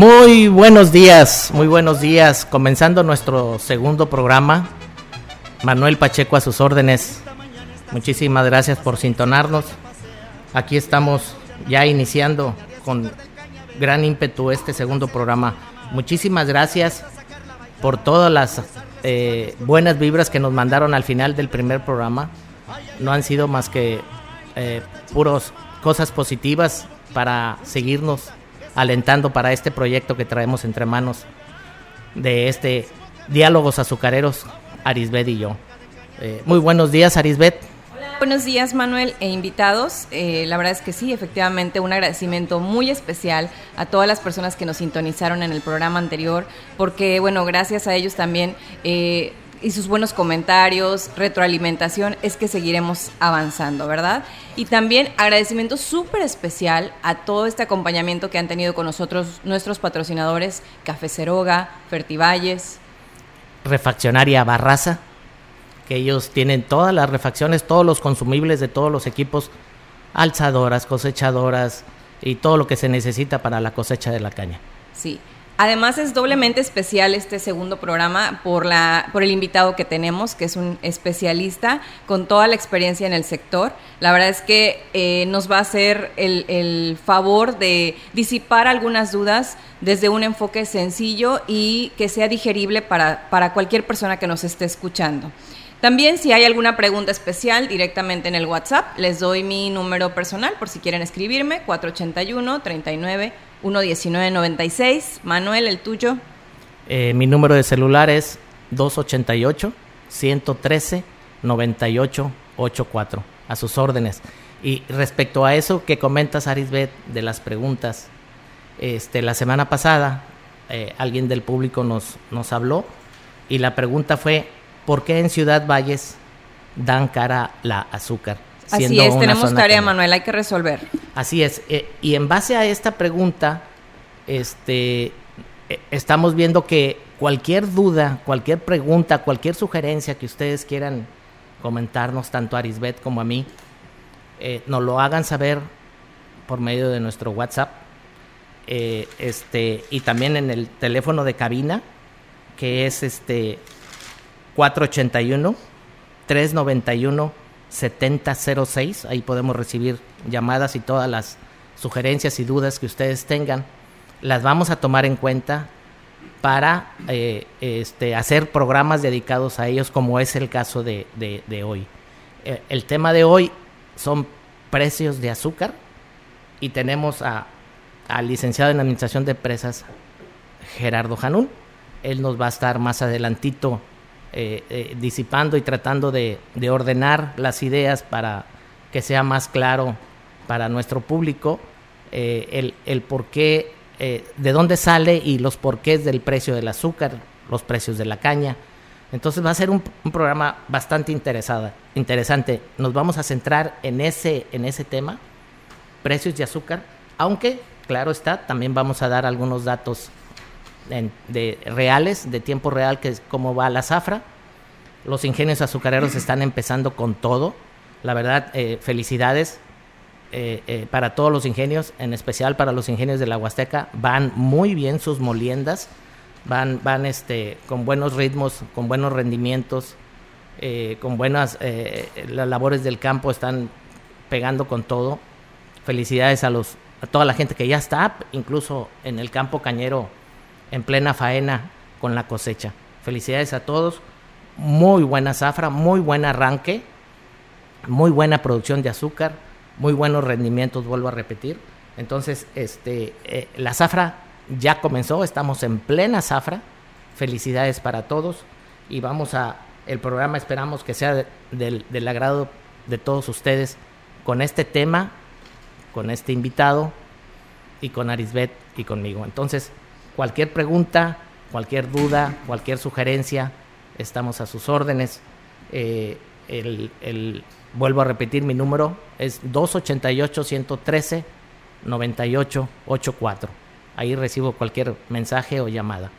Muy buenos días, muy buenos días. Comenzando nuestro segundo programa. Manuel Pacheco a sus órdenes. Muchísimas gracias por sintonarnos. Aquí estamos ya iniciando con gran ímpetu este segundo programa. Muchísimas gracias por todas las eh, buenas vibras que nos mandaron al final del primer programa. No han sido más que eh, puros cosas positivas para seguirnos alentando para este proyecto que traemos entre manos de este Diálogos Azucareros, Arisbet y yo. Eh, muy buenos días, Arisbet. Buenos días Manuel e invitados. Eh, la verdad es que sí, efectivamente, un agradecimiento muy especial a todas las personas que nos sintonizaron en el programa anterior, porque bueno, gracias a ellos también eh, y sus buenos comentarios, retroalimentación, es que seguiremos avanzando, ¿verdad? Y también agradecimiento súper especial a todo este acompañamiento que han tenido con nosotros nuestros patrocinadores, Café Ceroga, Fertivalles. Refaccionaria Barraza, que ellos tienen todas las refacciones, todos los consumibles de todos los equipos, alzadoras, cosechadoras y todo lo que se necesita para la cosecha de la caña. Sí, Además es doblemente especial este segundo programa por, la, por el invitado que tenemos, que es un especialista con toda la experiencia en el sector. La verdad es que eh, nos va a hacer el, el, favor de disipar algunas dudas desde un enfoque sencillo y que sea digerible para, para cualquier persona que nos esté escuchando. También si hay alguna pregunta especial directamente en el WhatsApp, les doy mi número personal por si quieren escribirme, 481 39 11996. Manuel, el tuyo. Eh, mi número de celular es 288 113 9884. A sus órdenes. Y respecto a eso que comentas, Arisbet, de las preguntas, este, la semana pasada eh, alguien del público nos, nos habló y la pregunta fue, ¿por qué en Ciudad Valles dan cara la azúcar? Así es, tenemos tarea, Manuel, hay que resolver. Así es, eh, y en base a esta pregunta, este, eh, estamos viendo que cualquier duda, cualquier pregunta, cualquier sugerencia que ustedes quieran comentarnos, tanto a Arisbet como a mí, eh, nos lo hagan saber por medio de nuestro WhatsApp, este, y también en el teléfono de cabina, que es este 481 391 7006. Ahí podemos recibir llamadas y todas las sugerencias y dudas que ustedes tengan. Las vamos a tomar en cuenta para eh, este, hacer programas dedicados a ellos, como es el caso de, hoy. Eh, el tema de hoy son precios de azúcar y tenemos a, al licenciado en Administración de Empresas, Gerardo Janún. Él nos va a estar más adelantito eh, eh, disipando y tratando de, ordenar las ideas para que sea más claro para nuestro público eh, el, el por qué, de dónde sale y los porqués del precio del azúcar, los precios de la caña. Entonces va a ser un, programa bastante interesada, interesante. Nos vamos a centrar en ese, en ese tema, precios de azúcar, aunque, claro está, también vamos a dar algunos datos de reales, de tiempo real, que es cómo va la zafra. Los ingenios azucareros están empezando con todo. La verdad, eh, felicidades eh, eh, para todos los ingenios, en especial para los ingenios de la Huasteca. Van muy bien sus moliendas, van, van este, con buenos ritmos, con buenos rendimientos, con buenas las labores del campo están pegando con todo. Felicidades a los a toda la gente que ya está, incluso en el campo cañero en plena faena con la cosecha. Felicidades a todos. Muy buena zafra, muy buen arranque, muy buena producción de azúcar, muy buenos rendimientos, vuelvo a repetir. Entonces, este, eh, la zafra ya comenzó, estamos en plena zafra. Felicidades para todos y vamos a, el programa esperamos que sea del, del agrado de todos ustedes con este tema, con este invitado y con Arisbet y conmigo. Entonces, cualquier pregunta, cualquier duda, cualquier sugerencia, estamos a sus órdenes. Eh, el, vuelvo a repetir, mi número es 288-113-9884. Ahí recibo cualquier mensaje o llamada.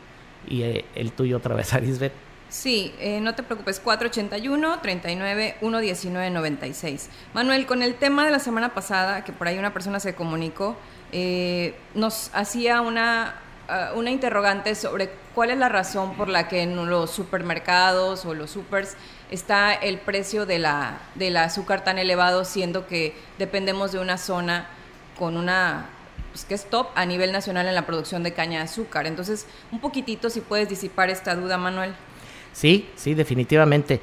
Y eh, el tuyo otra vez, Arisbet. Sí, eh, no te preocupes, 481-39-119-96. Manuel, con el tema de la semana pasada, que por ahí una persona se comunicó, eh, nos hacía una, ah, una interrogante sobre cuál es la razón por la que en los supermercados o los supers está el precio de la, del azúcar tan elevado, siendo que dependemos de una zona con una pues, que es top a nivel nacional en la producción de caña de azúcar. Entonces, un poquitito si puedes disipar esta duda, Manuel. Sí, sí, definitivamente.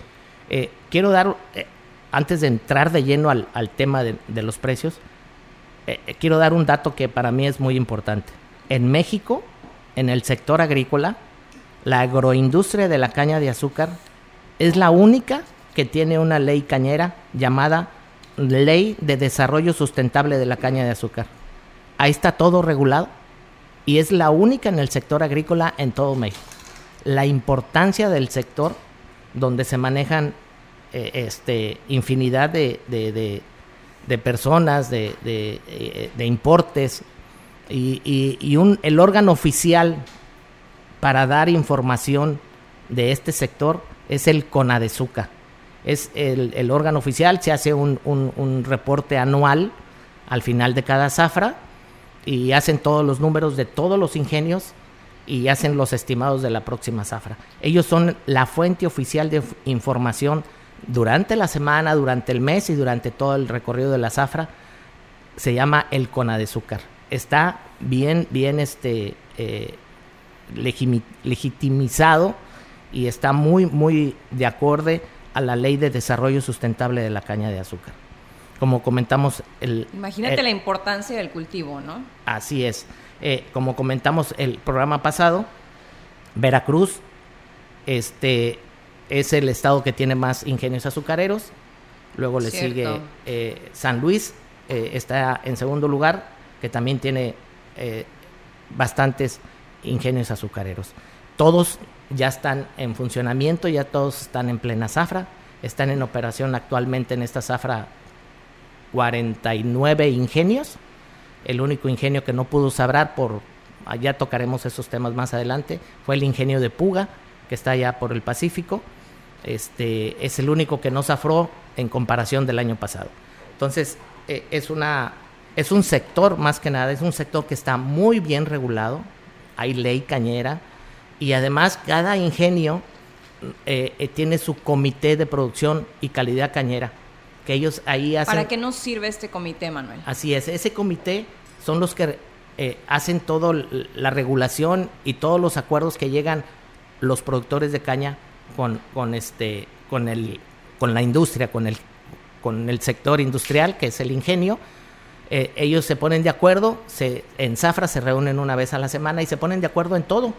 Eh, quiero dar, eh, antes de entrar de lleno al, tema de, los precios, eh, quiero dar un dato que para mí es muy importante. En México, en el sector agrícola, la agroindustria de la caña de azúcar es la única que tiene una ley cañera llamada Ley de Desarrollo Sustentable de la Caña de Azúcar. Ahí está todo regulado y es la única en el sector agrícola en todo México la importancia del sector donde se manejan eh, este, infinidad de, personas, de, eh, importes, y, un, el órgano oficial para dar información de este sector es el CONADEZUCA. Es el, órgano oficial, se hace un, reporte anual al final de cada zafra y hacen todos los números de todos los ingenios y hacen los estimados de la próxima zafra. Ellos son la fuente oficial de información durante la semana, durante el mes y durante todo el recorrido de la zafra. Se llama el Conadezúcar. Está bien, bien este, eh, legitimizado y está muy, muy de acorde a la ley de desarrollo sustentable de la caña de azúcar. Como comentamos, el... Imagínate la importancia del cultivo, ¿no? Así es. Eh, como comentamos el programa pasado, Veracruz este, es el estado que tiene más ingenios azucareros. Luego le sigue eh, San Luis, eh, está en segundo lugar, que también tiene bastantes ingenios azucareros. Todos ya están en funcionamiento, ya todos están en plena zafra. Están en operación actualmente en esta zafra 49 ingenios el único ingenio que no pudo sabrar por, allá tocaremos esos temas más adelante, fue el ingenio de Puga, que está allá por el Pacífico. Este, es el único que no zafró en comparación del año pasado. Entonces, eh, es, una, es un sector, más que nada, es un sector que está muy bien regulado, hay ley cañera, y además cada ingenio eh, eh, tiene su comité de producción y calidad cañera que ellos ahí hacen... ¿Para qué nos sirve este comité, Manuel? Así es, ese comité son los que eh, hacen toda la regulación y todos los acuerdos que llegan los productores de caña con, con, este, con, el, con la industria, con el, con el sector industrial, que es el ingenio. Eh, ellos se ponen de acuerdo, en Zafra se reúnen una vez a la semana y se ponen de acuerdo en todo,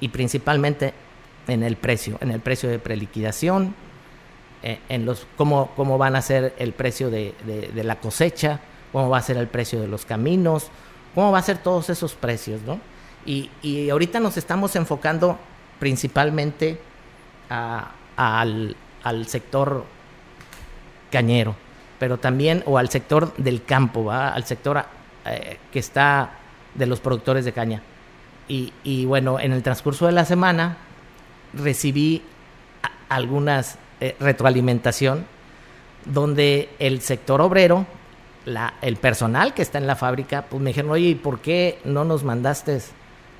y principalmente en el precio, en el precio de preliquidación, eh, en los cómo, cómo van a ser el precio de, la cosecha, cómo va a ser el precio de los caminos, cómo va a ser todos esos precios, ¿no? Y, ahorita nos estamos enfocando principalmente al, sector cañero, pero también, o al sector del campo, ¿va? al sector eh, que está de los productores de caña. Y, bueno, en el transcurso de la semana recibí algunas eh, retroalimentación donde el sector obrero, la, el personal que está en la fábrica, pues me dijeron, oye, ¿y por qué no nos mandaste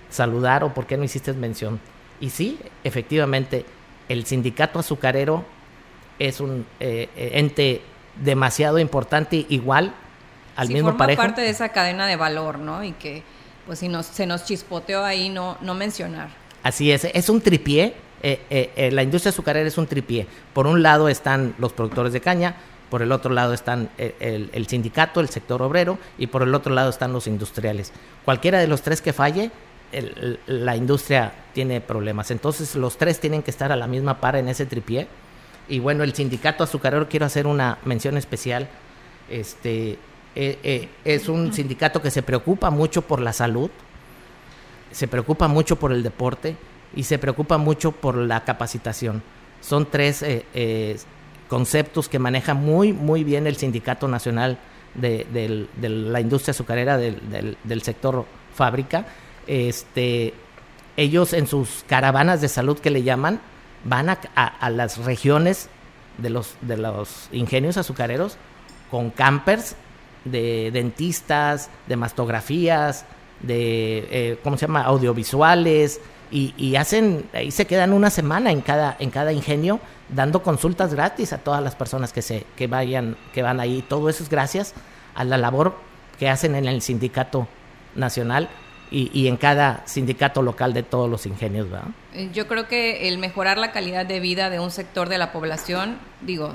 saludar o por qué no hiciste mención? Y sí, efectivamente, el sindicato azucarero es un eh, eh, ente demasiado importante, igual al mismo forma parejo. parte de esa cadena de valor, ¿no? Y que, pues, si nos, se nos chispoteó ahí, no, no mencionar. Así es, es un tripié eh, eh, eh, la industria azucarera es un tripié. Por un lado están los productores de caña, por el otro lado están el, sindicato, el sector obrero, y por el otro lado están los industriales. Cualquiera de los tres que falle, la industria tiene problemas. Entonces los tres tienen que estar a la misma par en ese tripié. Y bueno, el sindicato azucarero, quiero hacer una mención especial. Este, eh, eh, es un sindicato que se preocupa mucho por la salud, se preocupa mucho por el deporte y se preocupa mucho por la capacitación. Son tres eh, conceptos que maneja muy, muy bien el Sindicato Nacional de, la Industria Azucarera del, del, sector fábrica. Este, ellos en sus caravanas de salud que le llaman, van a, a las regiones de los, de los ingenios azucareros con campers de dentistas, de mastografías, de, eh, ¿cómo se llama?, audiovisuales, y, hacen, ahí se quedan una semana en cada, en cada ingenio dando consultas gratis a todas las personas que, se, que, vayan, que van ahí. Todo eso es gracias a la labor que hacen en el sindicato nacional y, y, en cada sindicato local de todos los ingenios. ¿verdad? Eh, yo creo que el mejorar la calidad de vida de un sector de la población, digo,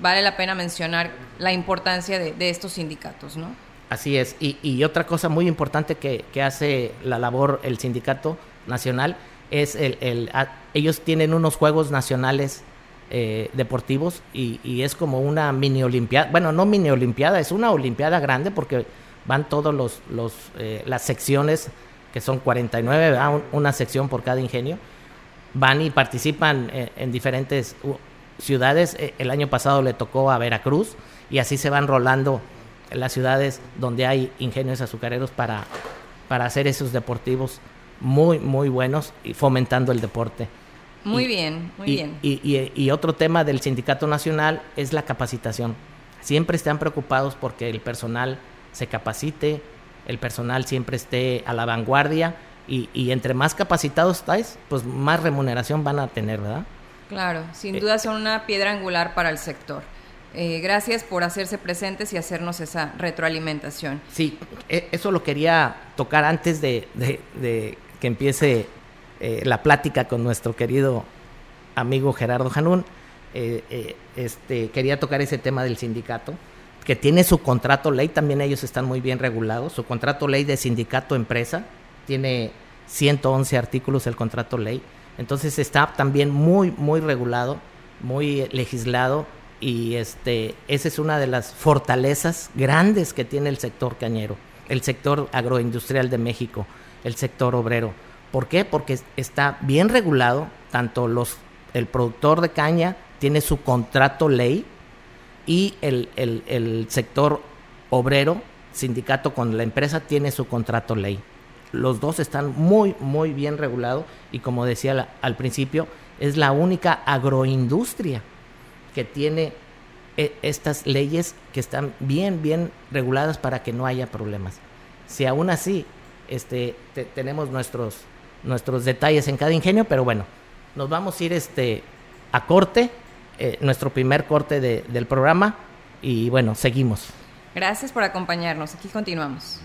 vale la pena mencionar la importancia de, estos sindicatos, ¿no? Así es. Y, y otra cosa muy importante que, que, hace la labor el sindicato nacional es el, el ellos tienen unos juegos nacionales eh, deportivos y, y, es como una mini olimpiada, bueno, no mini olimpiada, es una olimpiada grande porque van todos los, los eh, las secciones que son 49, una sección por cada ingenio, van y participan en, en diferentes ciudades. Eh, el año pasado le tocó a Veracruz y así se van rolando las ciudades donde hay ingenios azucareros para, para hacer esos deportivos muy, muy buenos y fomentando el deporte. Muy bien, muy bien. Y, y, otro tema del Sindicato Nacional es la capacitación. Siempre están preocupados porque el personal se capacite, el personal siempre esté a la vanguardia y, y entre más capacitados estáis, pues más remuneración van a tener, ¿verdad? Claro, sin eh, duda son una piedra angular para el sector. Eh, gracias por hacerse presentes y hacernos esa retroalimentación. Sí, e, eso lo quería tocar antes de, que empiece eh, la plática con nuestro querido amigo Gerardo Janún. este, quería tocar ese tema del sindicato, que tiene su contrato ley, también ellos están muy bien regulados. Su contrato ley de sindicato-empresa tiene 111 artículos el contrato ley entonces está también muy, muy regulado, muy legislado y este, esa es una de las fortalezas grandes que tiene el sector cañero, el sector agroindustrial de México, el sector obrero. ¿Por qué? Porque está bien regulado, tanto los, el productor de caña tiene su contrato ley y el, el, el sector obrero, sindicato con la empresa, tiene su contrato ley los dos están muy, muy bien regulados y como decía al principio, es la única agroindustria que tiene e, estas leyes que están bien, bien reguladas para que no haya problemas. Si aún así este, tenemos nuestros, nuestros detalles en cada ingenio, pero bueno, nos vamos a ir este, a corte, eh, nuestro primer corte del programa y bueno, seguimos. Gracias por acompañarnos, aquí continuamos.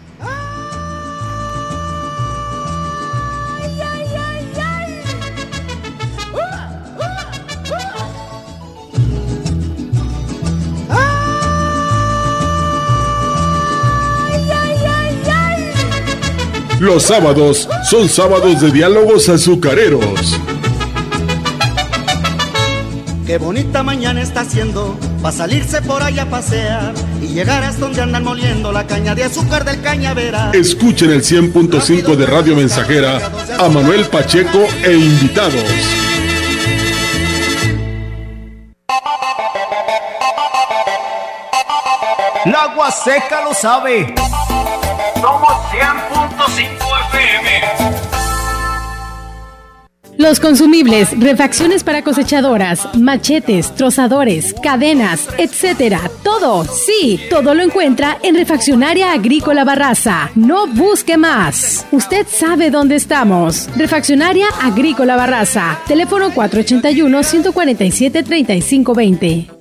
Los sábados son sábados de diálogos azucareros. Qué bonita mañana está haciendo para salirse por allá a pasear y llegar hasta donde andan moliendo la caña de azúcar del cañavera. Escuchen el 100.5 de Radio Mensajera a Manuel Pacheco e invitados. La agua seca lo sabe. Somos 100.5 Los consumibles, refacciones para cosechadoras, machetes, trozadores, cadenas, etcétera. Todo, sí, todo lo encuentra en Refaccionaria Agrícola Barraza. No busque más. Usted sabe dónde estamos. Refaccionaria Agrícola Barraza. Teléfono 481 147 3520.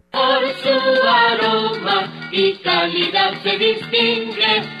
y calidad se distingue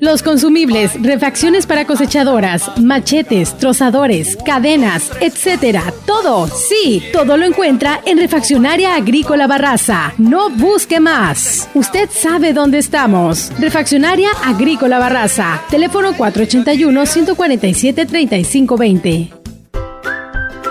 Los consumibles, refacciones para cosechadoras, machetes, trozadores, cadenas, etcétera. Todo, sí, todo lo encuentra en Refaccionaria Agrícola Barraza. No busque más. Usted sabe dónde estamos. Refaccionaria Agrícola Barraza. Teléfono 481 147 3520.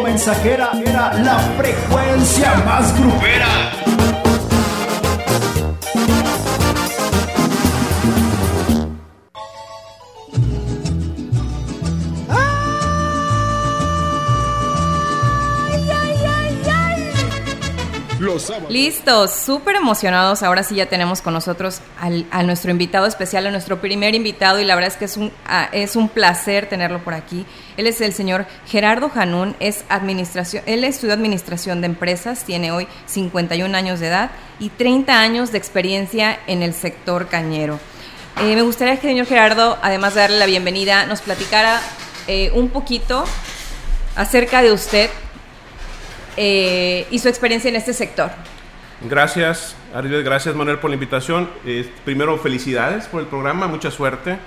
Mensajera era la frecuencia más grupera. Listos, súper emocionados. Ahora sí ya tenemos con nosotros a nuestro invitado especial, a nuestro primer invitado, y la verdad es que es un, es un placer tenerlo por aquí. Él es el señor Gerardo Janún, es administración, él estudió administración de empresas, tiene hoy 51 años de edad y 30 años de experiencia en el sector cañero. Eh, me gustaría que el señor Gerardo, además de darle la bienvenida, nos platicara eh, un poquito acerca de usted, eh, y su experiencia en este sector. Gracias, Ariel, gracias Manuel por la invitación. primero, felicidades por el programa, mucha suerte.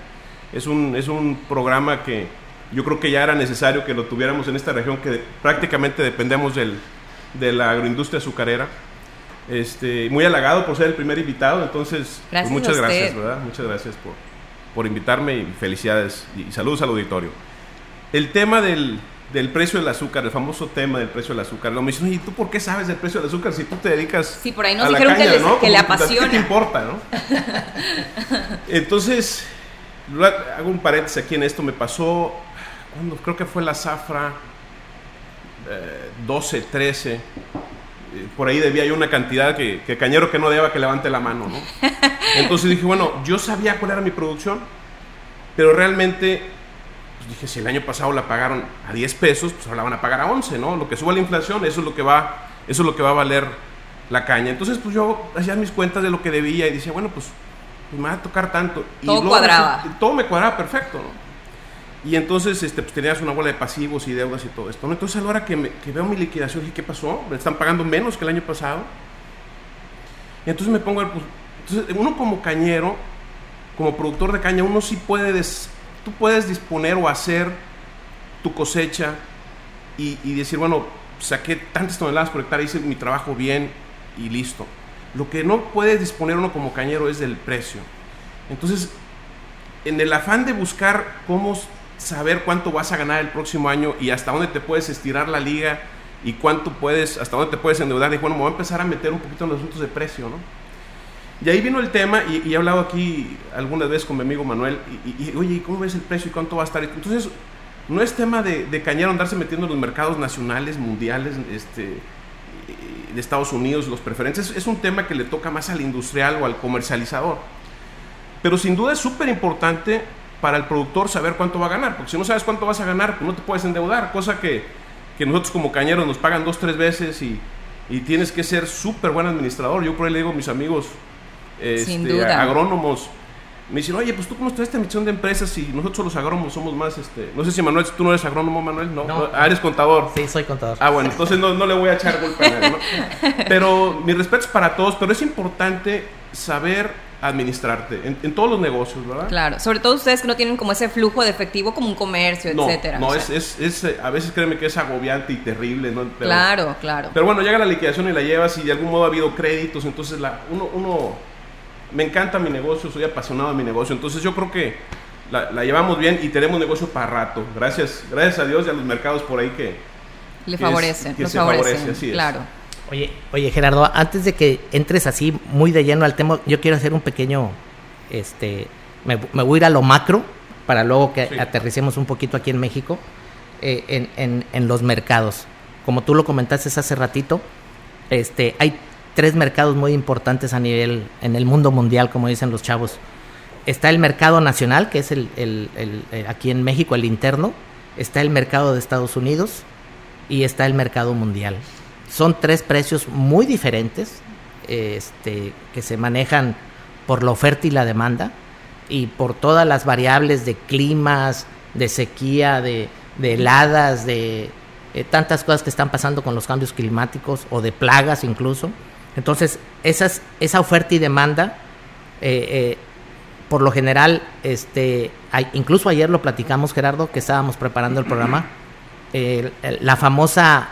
Es un, es un programa que yo creo que ya era necesario que lo tuviéramos en esta región que prácticamente dependemos del, de la agroindustria azucarera. Este, muy halagado por ser el primer invitado, entonces pues, muchas gracias, ¿verdad? Muchas gracias por, por invitarme y felicidades y saludos al auditorio. El tema del, del precio del azúcar, el famoso tema del precio del azúcar. Lo me dicen, ¿y tú por qué sabes del precio del azúcar si tú te dedicas sí, por ahí nos dijeron que, que le apasiona. ¿Qué te importa, no? Entonces, hago un paréntesis aquí en esto. Me pasó, cuando creo que fue la zafra 12, eh, 13. Eh, por ahí debía yo una cantidad que, que cañero que no deba que levante la mano, ¿no? Entonces dije, bueno, yo sabía cuál era mi producción, pero realmente pues dije, si el año pasado la pagaron a 10 pesos, pues ahora la van a pagar a 11, ¿no? Lo que suba la inflación, eso es lo que va, eso es lo que va a valer la caña. Entonces, pues yo hacía mis cuentas de lo que debía y decía, bueno, pues, pues me va a tocar tanto. Todo cuadraba. todo me cuadraba perfecto, ¿no? Y entonces este, pues, tenías una bola de pasivos y deudas y todo esto. ¿no? Entonces a la hora que, veo mi liquidación, dije, ¿qué pasó? Me están pagando menos que el año pasado. Y entonces me pongo, pues, entonces uno como cañero, como productor de caña, uno sí puede des, tú puedes disponer o hacer tu cosecha y, decir, bueno, saqué tantas toneladas por hectárea, hice mi trabajo bien y listo. Lo que no puedes disponer uno como cañero es del precio. Entonces, en el afán de buscar cómo saber cuánto vas a ganar el próximo año y hasta dónde te puedes estirar la liga y cuánto puedes, hasta dónde te puedes endeudar, dije, bueno, me voy a empezar a meter un poquito en los asuntos de precio, ¿no? Y ahí vino el tema, y, he hablado aquí algunas veces con mi amigo Manuel, y, oye, ¿cómo ves el precio y cuánto va a estar? Entonces, no es tema de, de cañero andarse metiendo en los mercados nacionales, mundiales, este, de Estados Unidos, los preferentes, es un tema que le toca más al industrial o al comercializador. Pero sin duda es súper importante para el productor saber cuánto va a ganar, porque si no sabes cuánto vas a ganar, pues no te puedes endeudar, cosa que, que nosotros como cañeros nos pagan dos, tres veces y, y tienes que ser súper buen administrador. Yo por ahí le digo a mis amigos, Sin este, duda. agrónomos. Me dicen, oye, pues tú cómo estás esta misión de empresas y nosotros los agrónomos somos más, este, no sé si Manuel, tú no eres agrónomo, Manuel, no, No. Ah, eres contador. Sí, soy contador. Ah, bueno, entonces no, no le voy a echar golpe a nadie, ¿no? Pero mi respeto es para todos, pero es importante saber administrarte en, en todos los negocios, ¿verdad? Claro, sobre todo ustedes que no tienen como ese flujo de efectivo como un comercio, No, etcétera. no o es, sea, es, es, eh, a veces créeme que es agobiante y terrible, ¿no? Pero- claro, claro. Pero bueno, llega la liquidación y la llevas y de algún modo ha habido créditos, entonces la, uno, uno, me encanta mi negocio, soy apasionado de mi negocio, entonces yo creo que la, la llevamos bien y tenemos negocio para rato, gracias, gracias a Dios y a los mercados por ahí que... Le que es- favorecen, se favorecen, favorece, así es. claro. Oye, oye Gerardo, antes de que entres así muy de lleno al tema, yo quiero hacer un pequeño, este, me, me voy a ir a lo macro para luego que Sí. aterricemos un poquito aquí en México, eh, en, en- en los mercados. Como tú lo comentaste hace ratito, este, hay tres mercados muy importantes a nivel, en el mundo mundial, como dicen los chavos. Está el mercado nacional, que es el, el- el- el- aquí en México, el interno. Está el mercado de Estados Unidos y está el mercado mundial. Son tres precios muy diferentes este, que se manejan por la oferta y la demanda y por todas las variables de climas, de sequía, de, de heladas, de eh, tantas cosas que están pasando con los cambios climáticos o de plagas incluso. Entonces, esas, esa oferta y demanda, eh, eh, por lo general, este, hay- incluso ayer lo platicamos, Gerardo, que estábamos preparando el programa, la famosa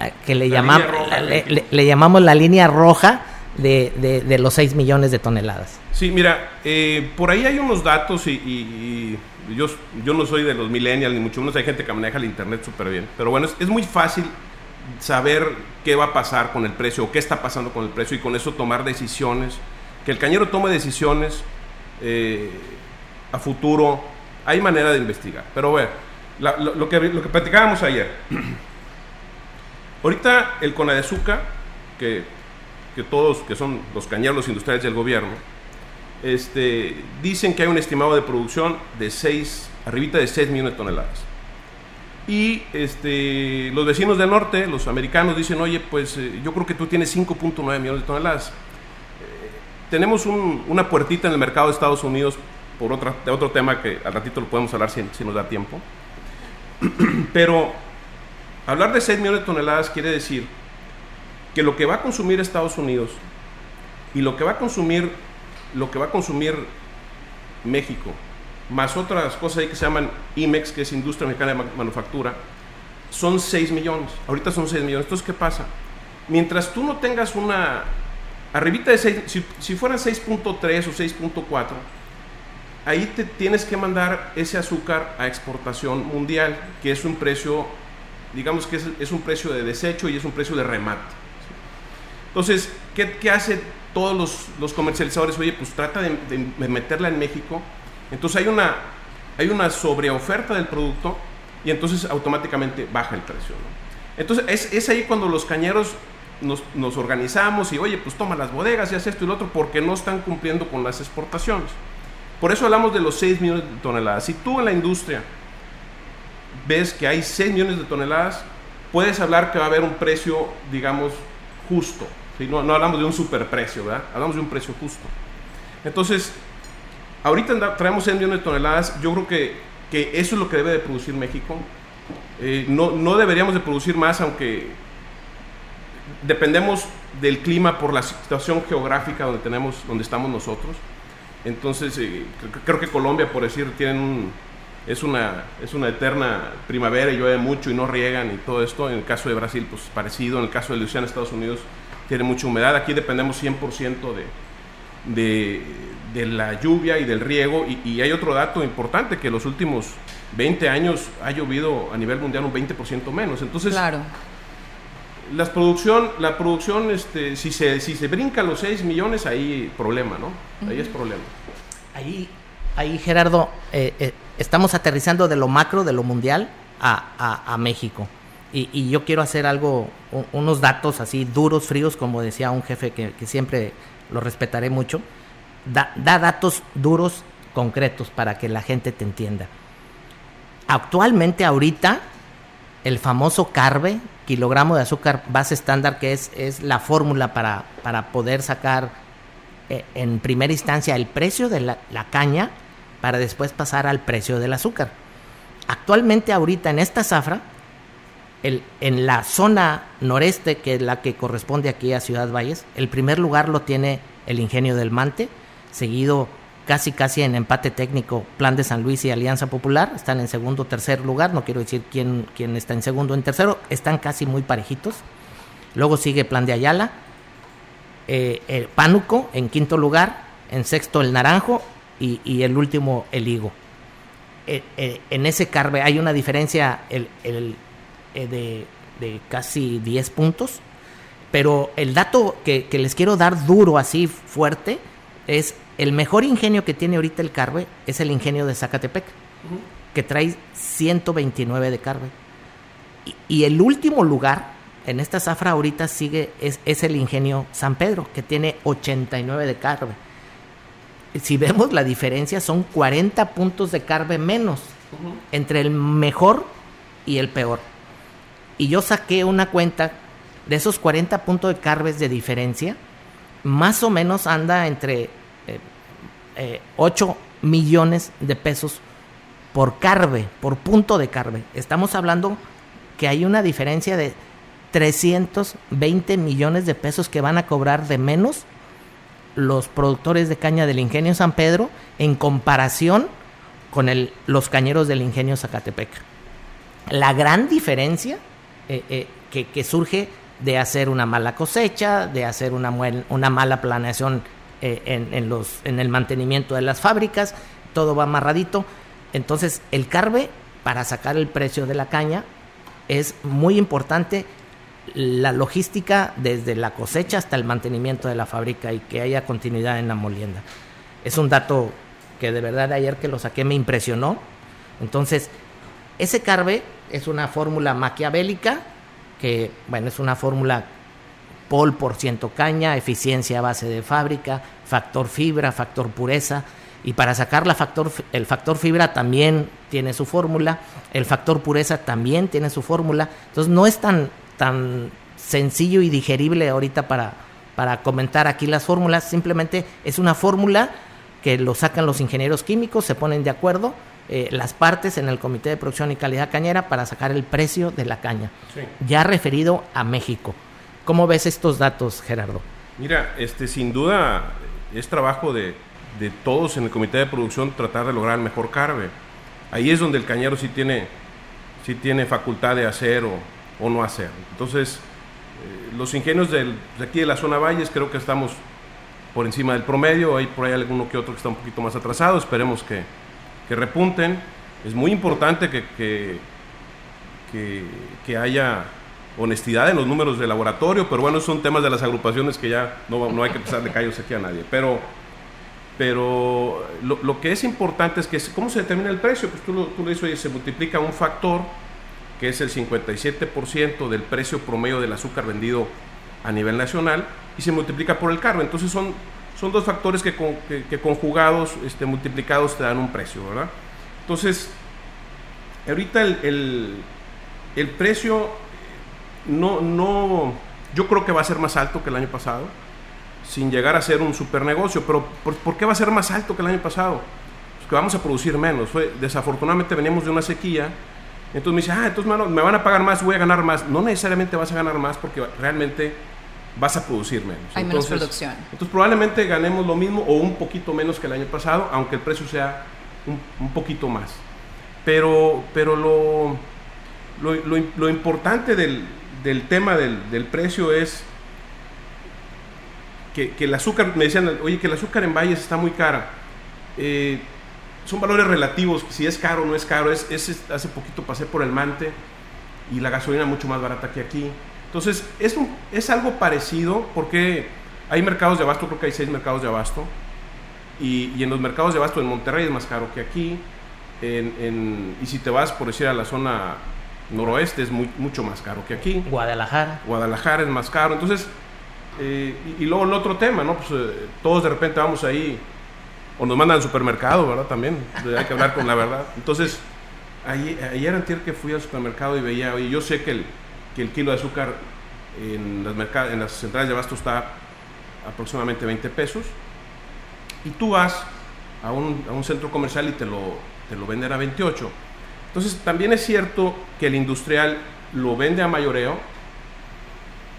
eh, que le, La llamamos le, México. le- le llamamos la línea roja de, de- de los 6 millones de toneladas. Sí, mira, eh, por ahí hay unos datos y, y- y yo, yo no soy de los millennials, ni mucho menos hay gente que maneja el internet súper bien. Pero bueno, es, es muy fácil saber qué va a pasar con el precio o qué está pasando con el precio y con eso tomar decisiones. Que el cañero tome decisiones eh, a futuro. Hay manera de investigar. Pero bueno, la- lo, que, lo que platicábamos ayer. Ahorita el Conadezuca, que, que todos, que son los cañeros industriales del gobierno, este, dicen que hay un estimado de producción de 6, arribita de 6 millones de toneladas. Y este, los vecinos del norte, los americanos, dicen, oye, pues eh, yo creo que tú tienes 5.9 millones de toneladas. Eh, tenemos un- una puertita en el mercado de Estados Unidos por otra, otro tema que al ratito lo podemos hablar si, si nos da tiempo. Pero hablar de 6 millones de toneladas quiere decir que lo que va a consumir Estados Unidos y lo que va a consumir lo que va a consumir México más otras cosas ahí que se llaman IMEX que es Industria Mexicana de Ma- Manufactura son 6 millones ahorita son 6 millones entonces qué pasa mientras tú no tengas una arribita de 6 si, si fueran 6.3 o 6.4 ahí te tienes que mandar ese azúcar a exportación mundial que es un precio digamos que es, un precio de desecho y es un precio de remate entonces, ¿qué, qué hace todos los, los comercializadores? Oye, pues trata de meterla en México. Entonces hay una, hay una sobreoferta del producto y entonces automáticamente baja el precio. ¿no? Entonces es, es ahí cuando los cañeros nos, nos organizamos y, oye, pues toma las bodegas y haz esto y lo otro porque no están cumpliendo con las exportaciones. Por eso hablamos de los 6 millones de toneladas. Si tú en la industria ves que hay 6 millones de toneladas, puedes hablar que va a haber un precio, digamos, justo. ¿sí? No, no hablamos de un superprecio, ¿verdad? Hablamos de un precio justo. Entonces, ahorita traemos 6 millones de toneladas. Yo creo que, que eso es lo que debe de producir México. Eh, no, no deberíamos de producir más, aunque dependemos del clima por la situación geográfica donde tenemos, donde estamos nosotros. Entonces, eh, cre- creo que Colombia, por decir, tienen un- es una, es una eterna primavera y llueve mucho y no riegan y todo esto. En el caso de Brasil, pues parecido. En el caso de Luisiana, Estados Unidos, tiene mucha humedad. Aquí dependemos 100% de, de, de la lluvia y del riego. Y, y hay otro dato importante, que los últimos 20 años ha llovido a nivel mundial un 20% menos. Entonces, Claro. las producción, la producción, este, si, se, si se brinca los 6 millones, ahí problema, ¿no? Ahí es problema. Ahí, ahí Gerardo, eh, eh, estamos aterrizando de lo macro, de lo mundial, a, a- a México. Y, y yo quiero hacer algo, unos datos así duros, fríos, como decía un jefe que, que siempre lo respetaré mucho. Da, da datos duros, concretos, para que la gente te entienda. Actualmente, ahorita, el famoso carbe, kilogramo de azúcar base estándar, que es, es la fórmula para, para poder sacar eh, en primera instancia el precio de la, la caña para después pasar al precio del azúcar. Actualmente ahorita en esta zafra, en la zona noreste, que es la que corresponde aquí a Ciudad Valles, el primer lugar lo tiene el Ingenio del Mante, seguido casi casi en empate técnico Plan de San Luis y Alianza Popular, están en segundo o tercer lugar, no quiero decir quién, quién está en segundo o en tercero, están casi muy parejitos. Luego sigue Plan de Ayala, eh, el Pánuco en quinto lugar, en sexto el Naranjo y, y el último el Higo. Eh, eh, en ese carbe hay una diferencia el, eh, de, de, casi 10 puntos, pero el dato que, que, les quiero dar duro, así fuerte, es el mejor ingenio que tiene ahorita el carbe es el ingenio de Zacatepec, uh -huh. que trae 129 de carbe. Y, y, el último lugar en esta zafra ahorita sigue, es, es el ingenio San Pedro, que tiene 89 de carbe si vemos la diferencia, son 40 puntos de carbe menos uh -huh. entre el mejor y el peor. Y yo saqué una cuenta de esos 40 puntos de carbes de diferencia, más o menos anda entre eh, eh, 8 millones de pesos por carbe, por punto de carbe. Estamos hablando que hay una diferencia de 320 millones de pesos que van a cobrar de menos los productores de caña del ingenio San Pedro en comparación con el, los cañeros del ingenio Zacatepec. La gran diferencia eh, eh, que, surge de hacer una mala cosecha, de hacer una, mala planeación eh, en, los, en el mantenimiento de las fábricas, todo va amarradito. Entonces el carbe, para sacar el precio de la caña, es muy importante la logística desde la cosecha hasta el mantenimiento de la fábrica y que haya continuidad en la molienda. Es un dato que de verdad ayer que lo saqué me impresionó. Entonces, ese carbe es una fórmula maquiavélica que, bueno, es una fórmula pol por ciento caña, eficiencia base de fábrica, factor fibra, factor pureza. Y para sacar la factor, el factor fibra también tiene su fórmula, el factor pureza también tiene su fórmula. Entonces no es tan, tan sencillo y digerible ahorita para, para comentar aquí las fórmulas. Simplemente es una fórmula que lo sacan los ingenieros químicos, se ponen de acuerdo eh, las partes en el Comité de Producción y Calidad Cañera para sacar el precio de la caña, sí. ya referido a México. ¿Cómo ves estos datos, Gerardo? Mira, este, sin duda es trabajo de, de todos en el Comité de Producción tratar de lograr el mejor carbe. Ahí es donde el cañero sí tiene, sí tiene facultad de hacer o, o no hacer. Entonces, eh, los ingenios del, de aquí de la zona Valles creo que estamos por encima del promedio, hay por ahí alguno que otro que está un poquito más atrasado, esperemos que, que repunten. Es muy importante que, que, que, haya honestidad en los números de laboratorio, pero bueno, son temas de las agrupaciones que ya no, no hay que de callos aquí a nadie. Pero, pero lo, lo, que es importante es que cómo se determina el precio, pues tú lo, tú lo dices, se multiplica un factor que es el 57% del precio promedio del azúcar vendido a nivel nacional y se multiplica por el carbo. Entonces son, son dos factores que, conjugados, este, multiplicados, te dan un precio, ¿verdad? Entonces, ahorita el, el, precio no, no, yo creo que va a ser más alto que el año pasado, sin llegar a ser un super negocio, pero ¿por, ¿por qué va a ser más alto que el año pasado? Pues que vamos a producir menos. Desafortunadamente veníamos de una sequía, entonces me dice, ah, entonces me van a pagar más, voy a ganar más. No necesariamente vas a ganar más porque realmente vas a producir menos. Hay entonces, menos producción. Entonces probablemente ganemos lo mismo o un poquito menos que el año pasado, aunque el precio sea un, un poquito más. Pero, pero lo, lo, lo, lo importante del, del tema del, del, precio es que, que, el azúcar, me decían, oye, que el azúcar en Valles está muy cara. Eh, son valores relativos, si es caro o no es caro. Es, es, hace poquito pasé por el Mante y la gasolina mucho más barata que aquí. Entonces, es, un, es algo parecido porque hay mercados de abasto, creo que hay seis mercados de abasto. Y, y en los mercados de abasto en Monterrey es más caro que aquí. En, en, y si te vas, por decir, a la zona noroeste es muy, mucho más caro que aquí. Guadalajara. Guadalajara es más caro. Entonces, eh, y, y, luego el otro tema, ¿no? Pues eh, todos de repente vamos ahí o nos mandan al supermercado, ¿verdad? También, hay que hablar con la verdad. Entonces, ayer, ayer antier que fui al supermercado y veía, oye, yo sé que el, que el kilo de azúcar en las, en las centrales de abasto está aproximadamente 20 pesos, y tú vas a un, a un centro comercial y te lo, te lo venden a 28. Entonces también es cierto que el industrial lo vende a mayoreo.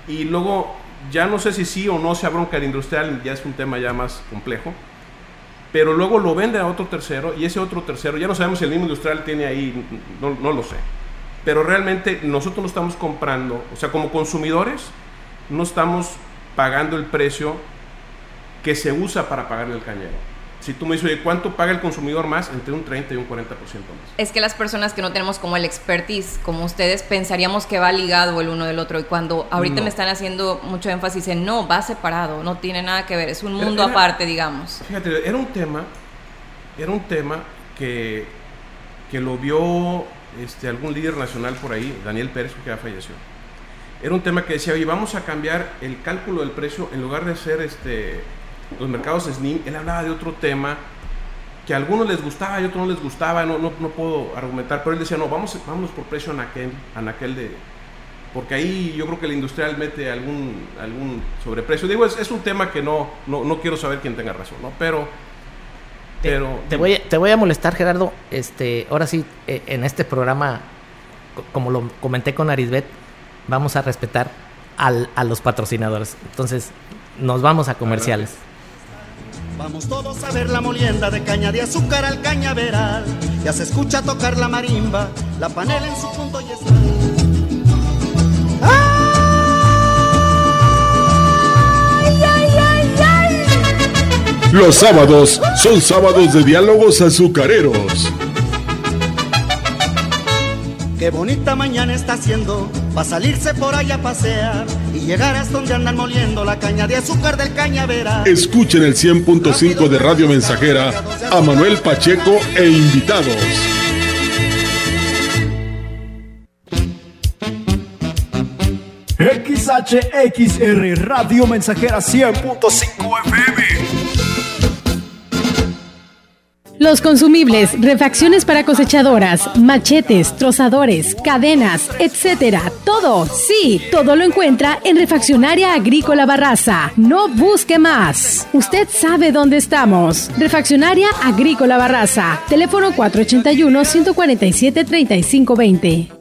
Y luego ya no sé si sí o no se abronca el industrial, ya es un tema ya más complejo, pero luego lo vende a otro tercero y ese otro tercero, ya no sabemos si el mismo industrial tiene ahí, no, no lo sé, pero realmente nosotros no estamos comprando, o sea, como consumidores, no estamos pagando el precio que se usa para pagarle el cañero. Si tú me dices, oye, ¿cuánto paga el consumidor más? Entre un 30 y un 40% más. Es que las personas que no tenemos como el expertise, como ustedes, pensaríamos que va ligado el uno del otro. Y cuando ahorita me están haciendo mucho énfasis en no, va separado, no tiene nada que ver, es un mundo aparte, digamos. Fíjate, era un tema, era un tema que, que lo vio este, algún líder nacional por ahí, Daniel Pérez, que ya falleció. Era un tema que decía, oye, vamos a cambiar el cálculo del precio en lugar de hacer este los mercados SNIM, él hablaba de otro tema que a algunos les gustaba y a otros no les gustaba, no, no, no puedo argumentar, pero él decía, no, vamos, vámonos por precio anaquel, anaquel de... Porque ahí yo creo que el industrial mete algún, algún sobreprecio. Digo, es, es un tema que no, no, no, quiero saber quién tenga razón. Pero... pero te, voy, te voy a molestar, Gerardo. Este, ahora sí, eh, en este programa, como lo comenté con Arisbet, vamos a respetar al, a los patrocinadores. Entonces, nos vamos a comerciales. Vamos todos a ver la molienda de caña de azúcar al cañaveral. Ya se escucha tocar la marimba, la panela en su punto y está. Los sábados son sábados de diálogos azucareros. Qué bonita mañana está haciendo para salirse por allá a pasear y llegar hasta donde andan moliendo la caña de azúcar del cañaveral. Escuchen el 100.5 de Radio Mensajera a Manuel Pacheco e invitados. XHXR Radio Mensajera 100.5 FM. Los consumibles, refacciones para cosechadoras, machetes, trozadores, cadenas, etcétera. Todo, sí, todo lo encuentra en Refaccionaria Agrícola Barraza. No busque más. Usted sabe dónde estamos. Refaccionaria Agrícola Barraza. Teléfono 481 147 3520.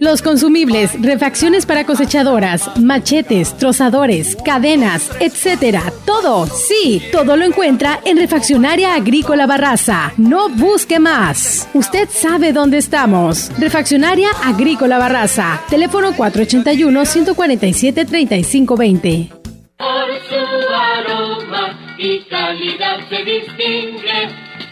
Los consumibles, refacciones para cosechadoras, machetes, trozadores, cadenas, etcétera. Todo, sí, todo lo encuentra en Refaccionaria Agrícola Barraza. No busque más. Usted sabe dónde estamos. Refaccionaria Agrícola Barraza. Teléfono 481 147 3520. Por su aroma y calidad se distingue.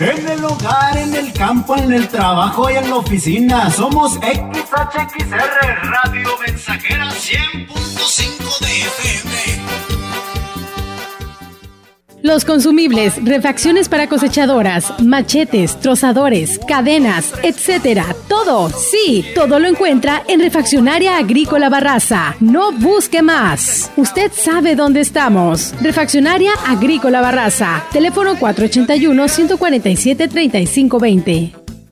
En el hogar, en el campo, en el trabajo y en la oficina. Somos XHXR Radio Mensajera 100.5 Los consumibles, refacciones para cosechadoras, machetes, trozadores, cadenas, etcétera. Todo, sí, todo lo encuentra en Refaccionaria Agrícola Barraza. No busque más. Usted sabe dónde estamos. Refaccionaria Agrícola Barraza. Teléfono 481 147 3520.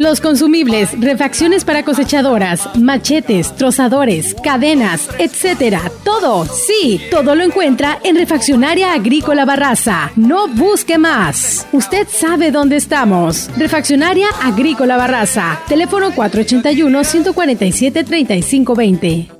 Los consumibles, refacciones para cosechadoras, machetes, trozadores, cadenas, etcétera. Todo, sí, todo lo encuentra en Refaccionaria Agrícola Barraza. No busque más. Usted sabe dónde estamos. Refaccionaria Agrícola Barraza. Teléfono 481 147 3520.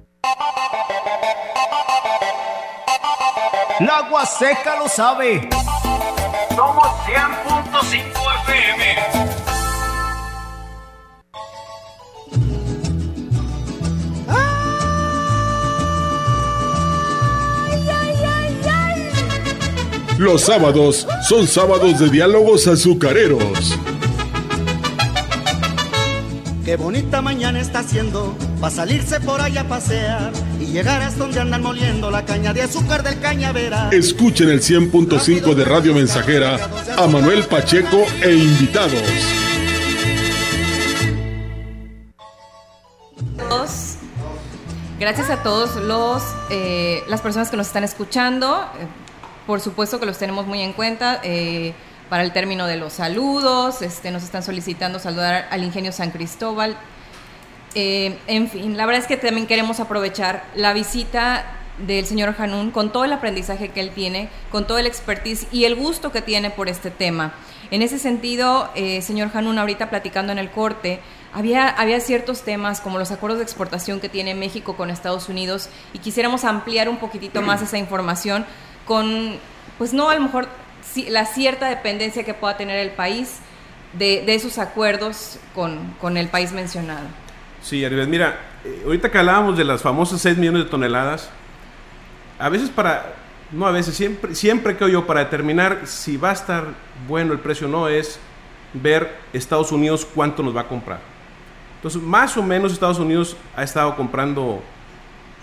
La agua seca lo sabe. Somos 100.5 FM. Los sábados son sábados de diálogos azucareros. Qué bonita mañana está haciendo para salirse por allá a pasear y llegar hasta donde andan moliendo la caña de azúcar del cañaveral. Escuchen el 100.5 de Radio Mensajera a Manuel Pacheco e invitados. Gracias a todos los eh, las personas que nos están escuchando. Eh, por supuesto que los tenemos muy en cuenta. Eh, para el término de los saludos, este, nos están solicitando saludar al ingenio San Cristóbal. Eh, en fin, la verdad es que también queremos aprovechar la visita del señor Hanun con todo el aprendizaje que él tiene, con todo el expertise y el gusto que tiene por este tema. En ese sentido, eh, señor Hanun, ahorita platicando en el corte, había, había ciertos temas como los acuerdos de exportación que tiene México con Estados Unidos y quisiéramos ampliar un poquitito más esa información con, pues no a lo mejor la cierta dependencia que pueda tener el país de, esos acuerdos con, el país mencionado. Sí, Aribes, mira, eh, ahorita que hablábamos de las famosas 6 millones de toneladas, a veces para, no a veces, siempre, siempre creo yo, para determinar si va a estar bueno el precio o no, es ver Estados Unidos cuánto nos va a comprar. Entonces, más o menos Estados Unidos ha estado comprando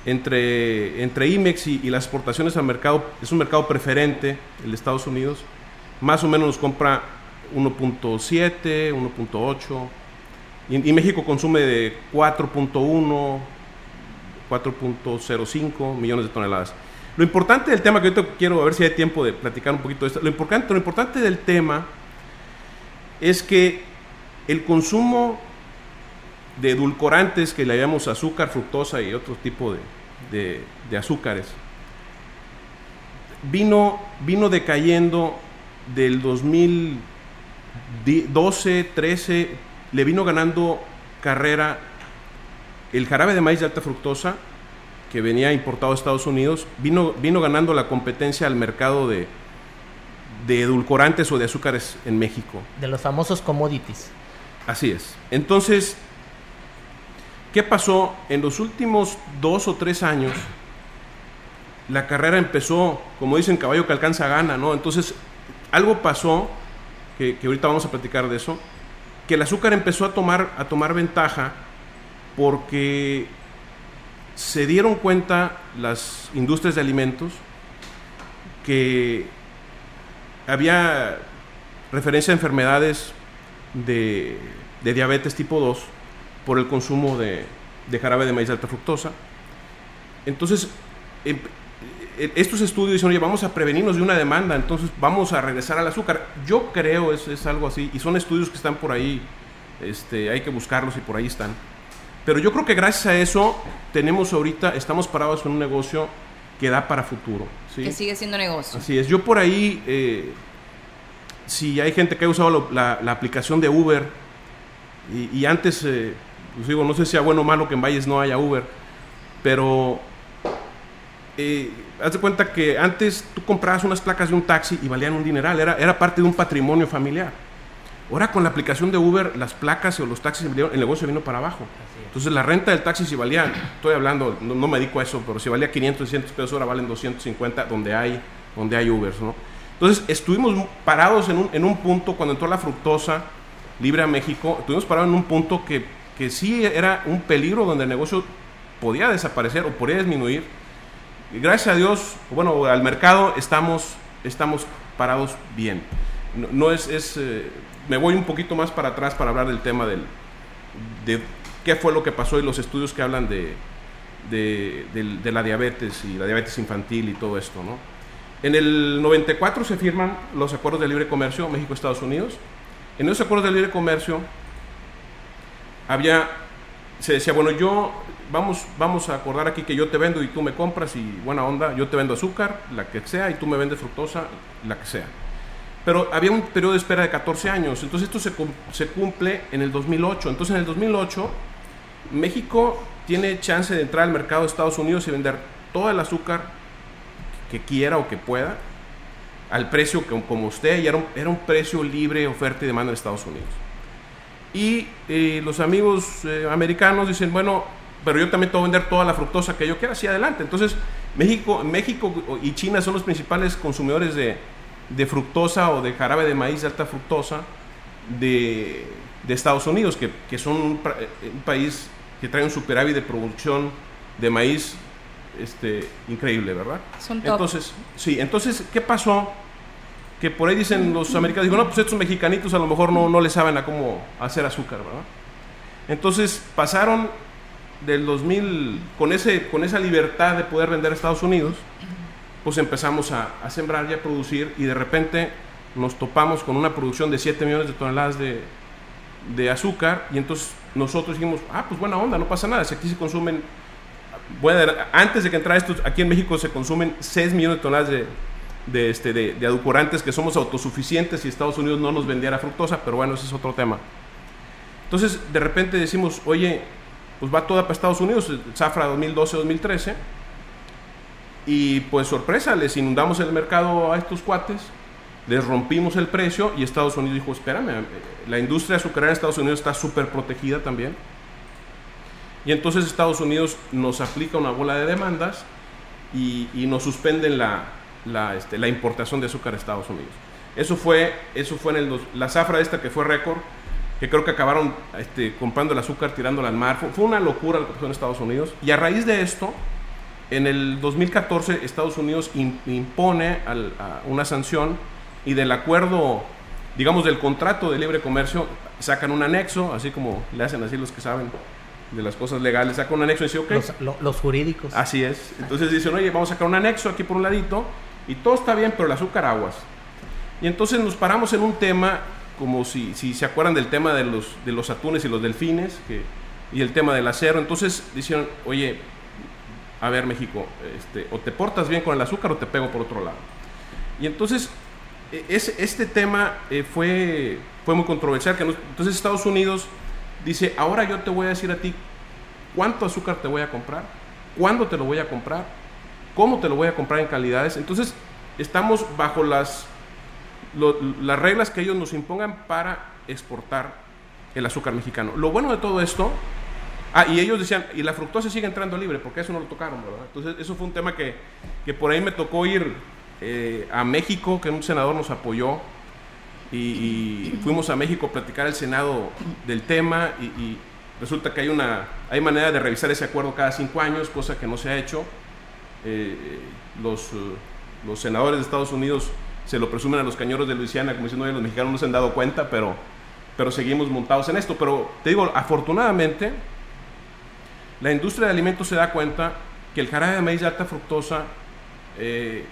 entre, entre IMEX y, las exportaciones al mercado, es un mercado preferente, el Estados Unidos, más o menos nos compra 1.7, 1.8, y, México consume de 4.1, 4.05 millones de toneladas. Lo importante del tema, que ahorita quiero a ver si hay tiempo de platicar un poquito de esto, lo importante, lo importante del tema es que el consumo de edulcorantes que le llamamos azúcar, fructosa y otro tipo de, de- de azúcares vino, vino decayendo del 2012, 13, le vino ganando carrera el jarabe de maíz de alta fructosa que venía importado a Estados Unidos, vino, vino ganando la competencia al mercado de, de edulcorantes o de azúcares en México. De los famosos commodities. Así es. Entonces, ¿qué pasó? En los últimos dos o tres años, la carrera empezó, como dicen, caballo que alcanza gana, ¿no? Entonces, algo pasó, que, que ahorita vamos a platicar de eso, que el azúcar empezó a tomar, a tomar ventaja porque se dieron cuenta las industrias de alimentos que había referencia a enfermedades de, de diabetes tipo 2 por el consumo de, de jarabe de maíz de alta fructosa. Entonces, em- estos estudios dicen, oye, vamos a prevenirnos de una demanda, entonces vamos a regresar al azúcar. Yo creo es, es algo así, y son estudios que están por ahí, este, hay que buscarlos y por ahí están. Pero yo creo que gracias a eso tenemos ahorita, estamos parados en un negocio que da para futuro. ¿sí? Que sigue siendo negocio. Así es. Yo por ahí, eh, si hay gente que ha usado lo- la, la aplicación de Uber, y, y antes, eh, pues digo, no sé si sea bueno o malo que en Valles no haya Uber, pero eh, haz de cuenta que antes tú comprabas unas placas de un taxi y valían un dineral, era, era parte de un patrimonio familiar. Ahora con la aplicación de Uber, las placas o los taxis, el negocio vino para abajo. Entonces la renta del taxi si valía, estoy hablando, no, no me dedico a eso, pero si valía 500, 600 pesos, ahora valen 250 donde hay, donde hay Ubers, ¿no? Entonces estuvimos parados en un, en un punto cuando entró la fructosa libre a México, estuvimos parados en un punto que, que sí era un peligro donde el negocio podía desaparecer o podía disminuir. Gracias a Dios, bueno, al mercado estamos, estamos parados bien. No, es, es, eh, me voy un poquito más para atrás para hablar del tema del, de qué fue lo que pasó y los estudios que hablan de, de, de la diabetes y la diabetes infantil y todo esto, ¿no? En el 94 se firman los acuerdos de libre comercio México-Estados Unidos. En esos acuerdos de libre comercio había, se decía, bueno, yo, vamos, vamos a acordar aquí que yo te vendo y tú me compras y buena onda, yo te vendo azúcar, la que sea, y tú me vendes fructosa, la que sea. Pero había un periodo de espera de 14 años, entonces esto se, cum- se cumple en el 2008. Entonces en el 2008 México tiene chance de entrar al mercado de Estados Unidos y vender todo el azúcar que quiera o que pueda al precio que, como usted, y era un, precio libre, oferta y demanda en Estados Unidos. Y eh, los amigos eh, americanos dicen, bueno, pero yo también te voy a vender toda la fructosa que yo quiera, así adelante. Entonces, México, México y China son los principales consumidores de, de fructosa o de jarabe de maíz de alta fructosa de, de Estados Unidos, que, que son un, eh, un país que trae un superávit de producción de maíz este, increíble, ¿verdad? Son top. Entonces, sí, entonces, ¿qué pasó? Que por ahí dicen los americanos, digo, no, pues estos mexicanitos a lo mejor no, no le saben a cómo hacer azúcar, ¿verdad? Entonces pasaron del 2000, con, ese, con esa libertad de poder vender a Estados Unidos, pues empezamos a, sembrar y a producir y de repente nos topamos con una producción de 7 millones de toneladas de, de azúcar y entonces nosotros dijimos, ah, pues buena onda, no pasa nada, si aquí se consumen, dar- antes de que entrara esto, aquí en México se consumen 6 millones de toneladas de, de, este, de, de que somos autosuficientes y Estados Unidos no nos vendiera fructosa, pero bueno, ese es otro tema. Entonces, de repente decimos, oye, pues va toda para Estados Unidos, Zafra 2012-2013, y pues sorpresa, les inundamos el mercado a estos cuates, les rompimos el precio y Estados Unidos dijo, espérame, la industria azucarera en Estados Unidos está súper protegida también. Y entonces Estados Unidos nos aplica una bola de demandas y, y nos suspenden la, la, este, la importación de azúcar a Estados Unidos. Eso fue, eso fue en el, la zafra esta que fue récord, que creo que acabaron este, comprando el azúcar, tirándola al mar. Fue, fue una locura lo que pasó en Estados Unidos. Y a raíz de esto, en el 2014 Estados Unidos im- impone al- a una sanción y del acuerdo, digamos, del contrato de libre comercio, sacan un anexo, así como le hacen así los que saben de las cosas legales, sacan un anexo y dicen, ok, Los, lo- los jurídicos. Así es. Entonces dicen, oye, vamos a sacar un anexo aquí por un ladito y todo está bien, pero el azúcar aguas. Y entonces nos paramos en un tema como si, si se acuerdan del tema de los, de los atunes y los delfines y el tema del acero. Entonces dijeron, oye, a ver México, este, o te portas bien con el azúcar o te pego por otro lado. Y entonces e, es, este tema eh, fue, fue muy controversial. Entonces Estados Unidos dice, ahora yo te voy a decir a ti cuánto azúcar te voy a comprar, cuándo te lo voy a comprar, cómo te lo voy a comprar en calidades. Entonces estamos bajo las, las reglas que ellos nos impongan para exportar el azúcar mexicano. Lo bueno de todo esto Ah, y ellos decían, y la fructosa sigue entrando libre, porque eso no lo tocaron, ¿verdad? Entonces, eso fue un tema que, que por ahí me tocó ir eh, a México, que un senador nos apoyó, y, fuimos a México a platicar el Senado del tema, y, resulta que hay una hay manera de revisar ese acuerdo cada cinco años, cosa que no se ha hecho. Eh, los, los senadores de Estados Unidos se lo presumen a los cañeros de Luisiana, como diciendo, los mexicanos no se han dado cuenta, pero, pero seguimos montados en esto. Pero te digo, afortunadamente, la industria de alimentos se da cuenta que el jarabe de maíz de alta fructosa eh,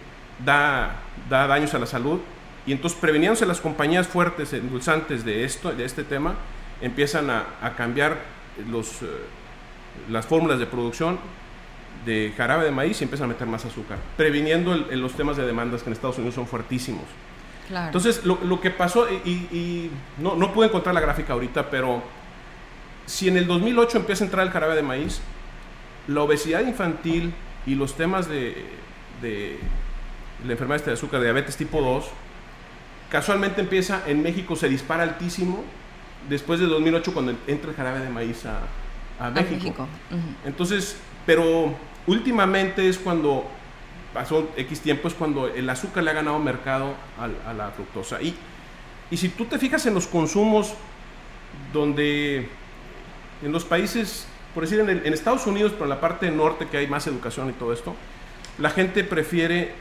da, da, daños a la salud y entonces preveniéndose las compañías fuertes endulzantes de, esto, de este tema, empiezan a, cambiar los, eh, las fórmulas de producción de jarabe de maíz y empiezan a meter más azúcar, previniendo los temas de demandas que en Estados Unidos son fuertísimos. Entonces, lo, que pasó, y, y no, no pude encontrar la gráfica ahorita, pero si en el 2008 empieza a entrar el jarabe de maíz, la obesidad infantil y los temas de, la enfermedad de azúcar, de diabetes tipo 2, casualmente empieza en México, se dispara altísimo después de 2008 cuando entra el jarabe de maíz a, México. Entonces, pero últimamente es cuando pasó X tiempo, es cuando el azúcar le ha ganado mercado a, la fructosa. Y, y si tú te fijas en los consumos donde en los países, por decir, en, Estados Unidos, pero en la parte norte que hay más educación y todo esto, la gente prefiere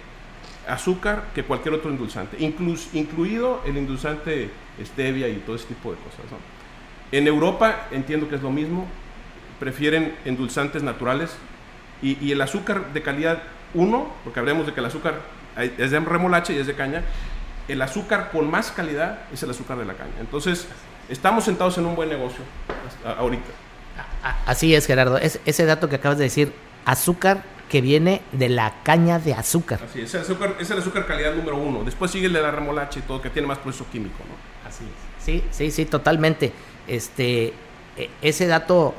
azúcar que cualquier otro endulzante, incluido el endulzante stevia y todo ese tipo de cosas. En Europa entiendo que es lo mismo, prefieren endulzantes naturales y, el azúcar de calidad 1, porque hablemos de que el azúcar es de remolacha y es de caña, el azúcar con más calidad es el azúcar de la caña. Entonces, estamos sentados en un buen negocio ahorita. Así es, Gerardo. Es, ese dato que acabas de decir, azúcar que viene de la caña de azúcar. Así es, el azúcar, es el azúcar calidad número uno. Después sigue el de la remolacha y todo, que tiene más proceso químico, ¿no? Así es. Sí, sí, sí, totalmente. Este, e, ese dato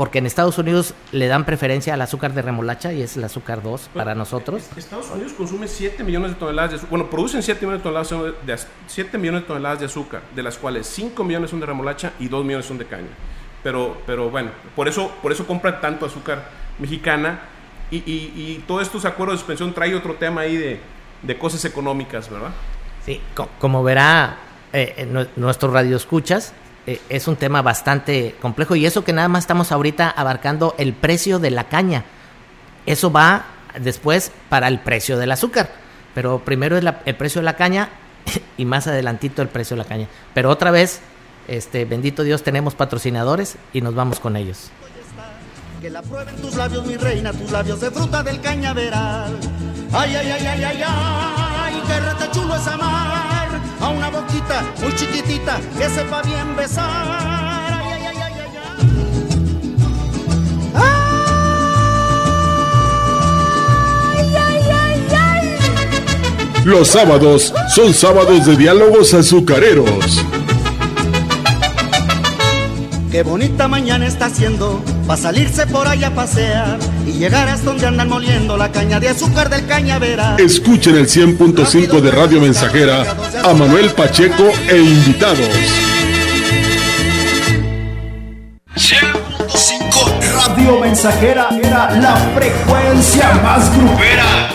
porque en Estados Unidos le dan preferencia al azúcar de remolacha y es el azúcar 2 para nosotros. Estados Unidos consume 7 millones de toneladas de azúcar, bueno, producen 7 millones de toneladas de, 7 millones de toneladas de azúcar, de las cuales 5 millones son de remolacha y 2 millones son de caña. Pero, pero bueno, por eso, por eso compran tanto azúcar mexicana y, y, todos estos acuerdos de suspensión trae otro tema ahí de, de cosas económicas, ¿verdad? Sí, como verá eh, nuestro radio escuchas, eh, es un tema bastante complejo y eso que nada más estamos ahorita abarcando el precio de la caña. Eso va después para el precio del azúcar, pero primero es el precio de la caña y más adelantito el precio de la caña. Pero otra vez, este bendito Dios, tenemos patrocinadores y nos vamos con ellos. Que la prueben tus labios, mi reina, tus labios de fruta del cañaveral. Ay, ay, ay, ay, ay, ay, qué chulo es amar a una boquita muy chiquitita que sepa bien besar. Los sábados son sábados de diálogos azucareros. Qué bonita mañana está haciendo para salirse por allá a pasear y llegar hasta donde andan moliendo la caña de azúcar del cañavera. Escuchen el 100.5 de Radio Mensajera a Manuel Pacheco e invitados. 100.5 Radio Mensajera era la frecuencia más grupera.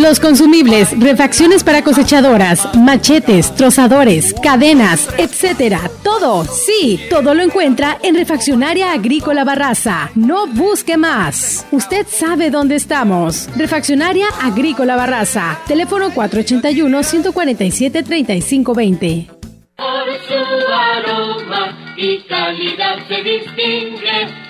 Los consumibles, refacciones para cosechadoras, machetes, trozadores, cadenas, etcétera. Todo, sí, todo lo encuentra en Refaccionaria Agrícola Barraza. No busque más. Usted sabe dónde estamos. Refaccionaria Agrícola Barraza. Teléfono 481 147 3520. Por su aroma y calidad se distingue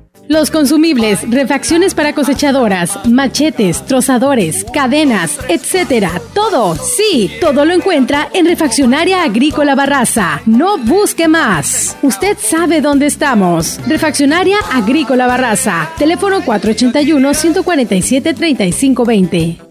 los consumibles, refacciones para cosechadoras, machetes, trozadores, cadenas, etcétera. Todo, sí, todo lo encuentra en Refaccionaria Agrícola Barraza. No busque más. Usted sabe dónde estamos. Refaccionaria Agrícola Barraza. Teléfono 481 147 3520.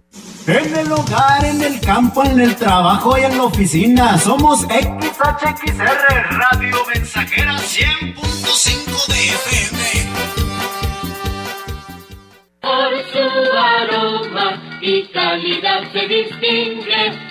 en el hogar, en el campo, en el trabajo y en la oficina. Somos XHXR Radio Mensajera 100.5 de FM. Por su aroma y calidad se distingue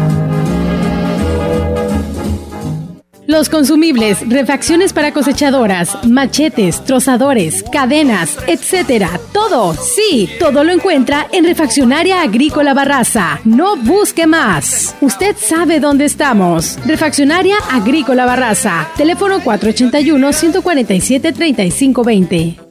Los consumibles, refacciones para cosechadoras, machetes, trozadores, cadenas, etcétera. Todo, sí, todo lo encuentra en Refaccionaria Agrícola Barraza. No busque más. Usted sabe dónde estamos. Refaccionaria Agrícola Barraza. Teléfono 481 147 3520.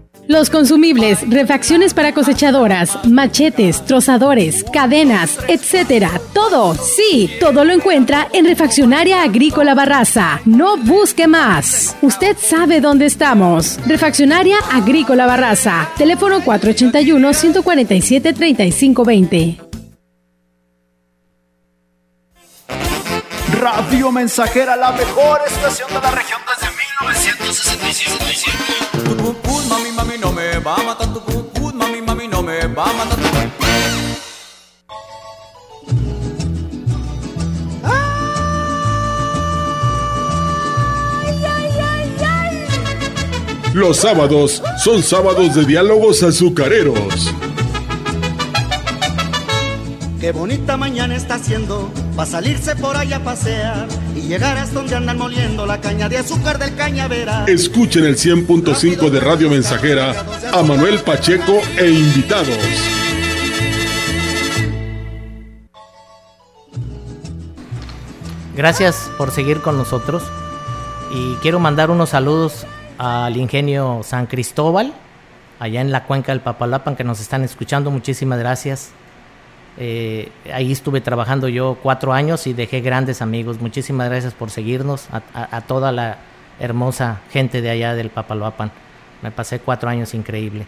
Los consumibles, refacciones para cosechadoras, machetes, trozadores, cadenas, etcétera. Todo, sí, todo lo encuentra en Refaccionaria Agrícola Barraza. No busque más. Usted sabe dónde estamos. Refaccionaria Agrícola Barraza. Teléfono 481 147 3520. Radio Mensajera, la mejor estación de la región desde 1967. Va a matar. Tu cucut, mami, mami, no me va a matar. Los sábados son sábados de diálogos azucareros. Qué bonita mañana está haciendo para salirse por allá a pasear y llegar hasta donde andan moliendo la caña de azúcar del cañaveral. Escuchen el 100.5 de Radio Mensajera a Manuel Pacheco e invitados. Gracias por seguir con nosotros. Y quiero mandar unos saludos al ingenio San Cristóbal, allá en la cuenca del Papalapan, que nos están escuchando. Muchísimas gracias. Eh, ahí estuve trabajando yo cuatro años y dejé grandes amigos. Muchísimas gracias por seguirnos, a, toda la hermosa gente de allá del Papaloapan. Me pasé cuatro años increíble.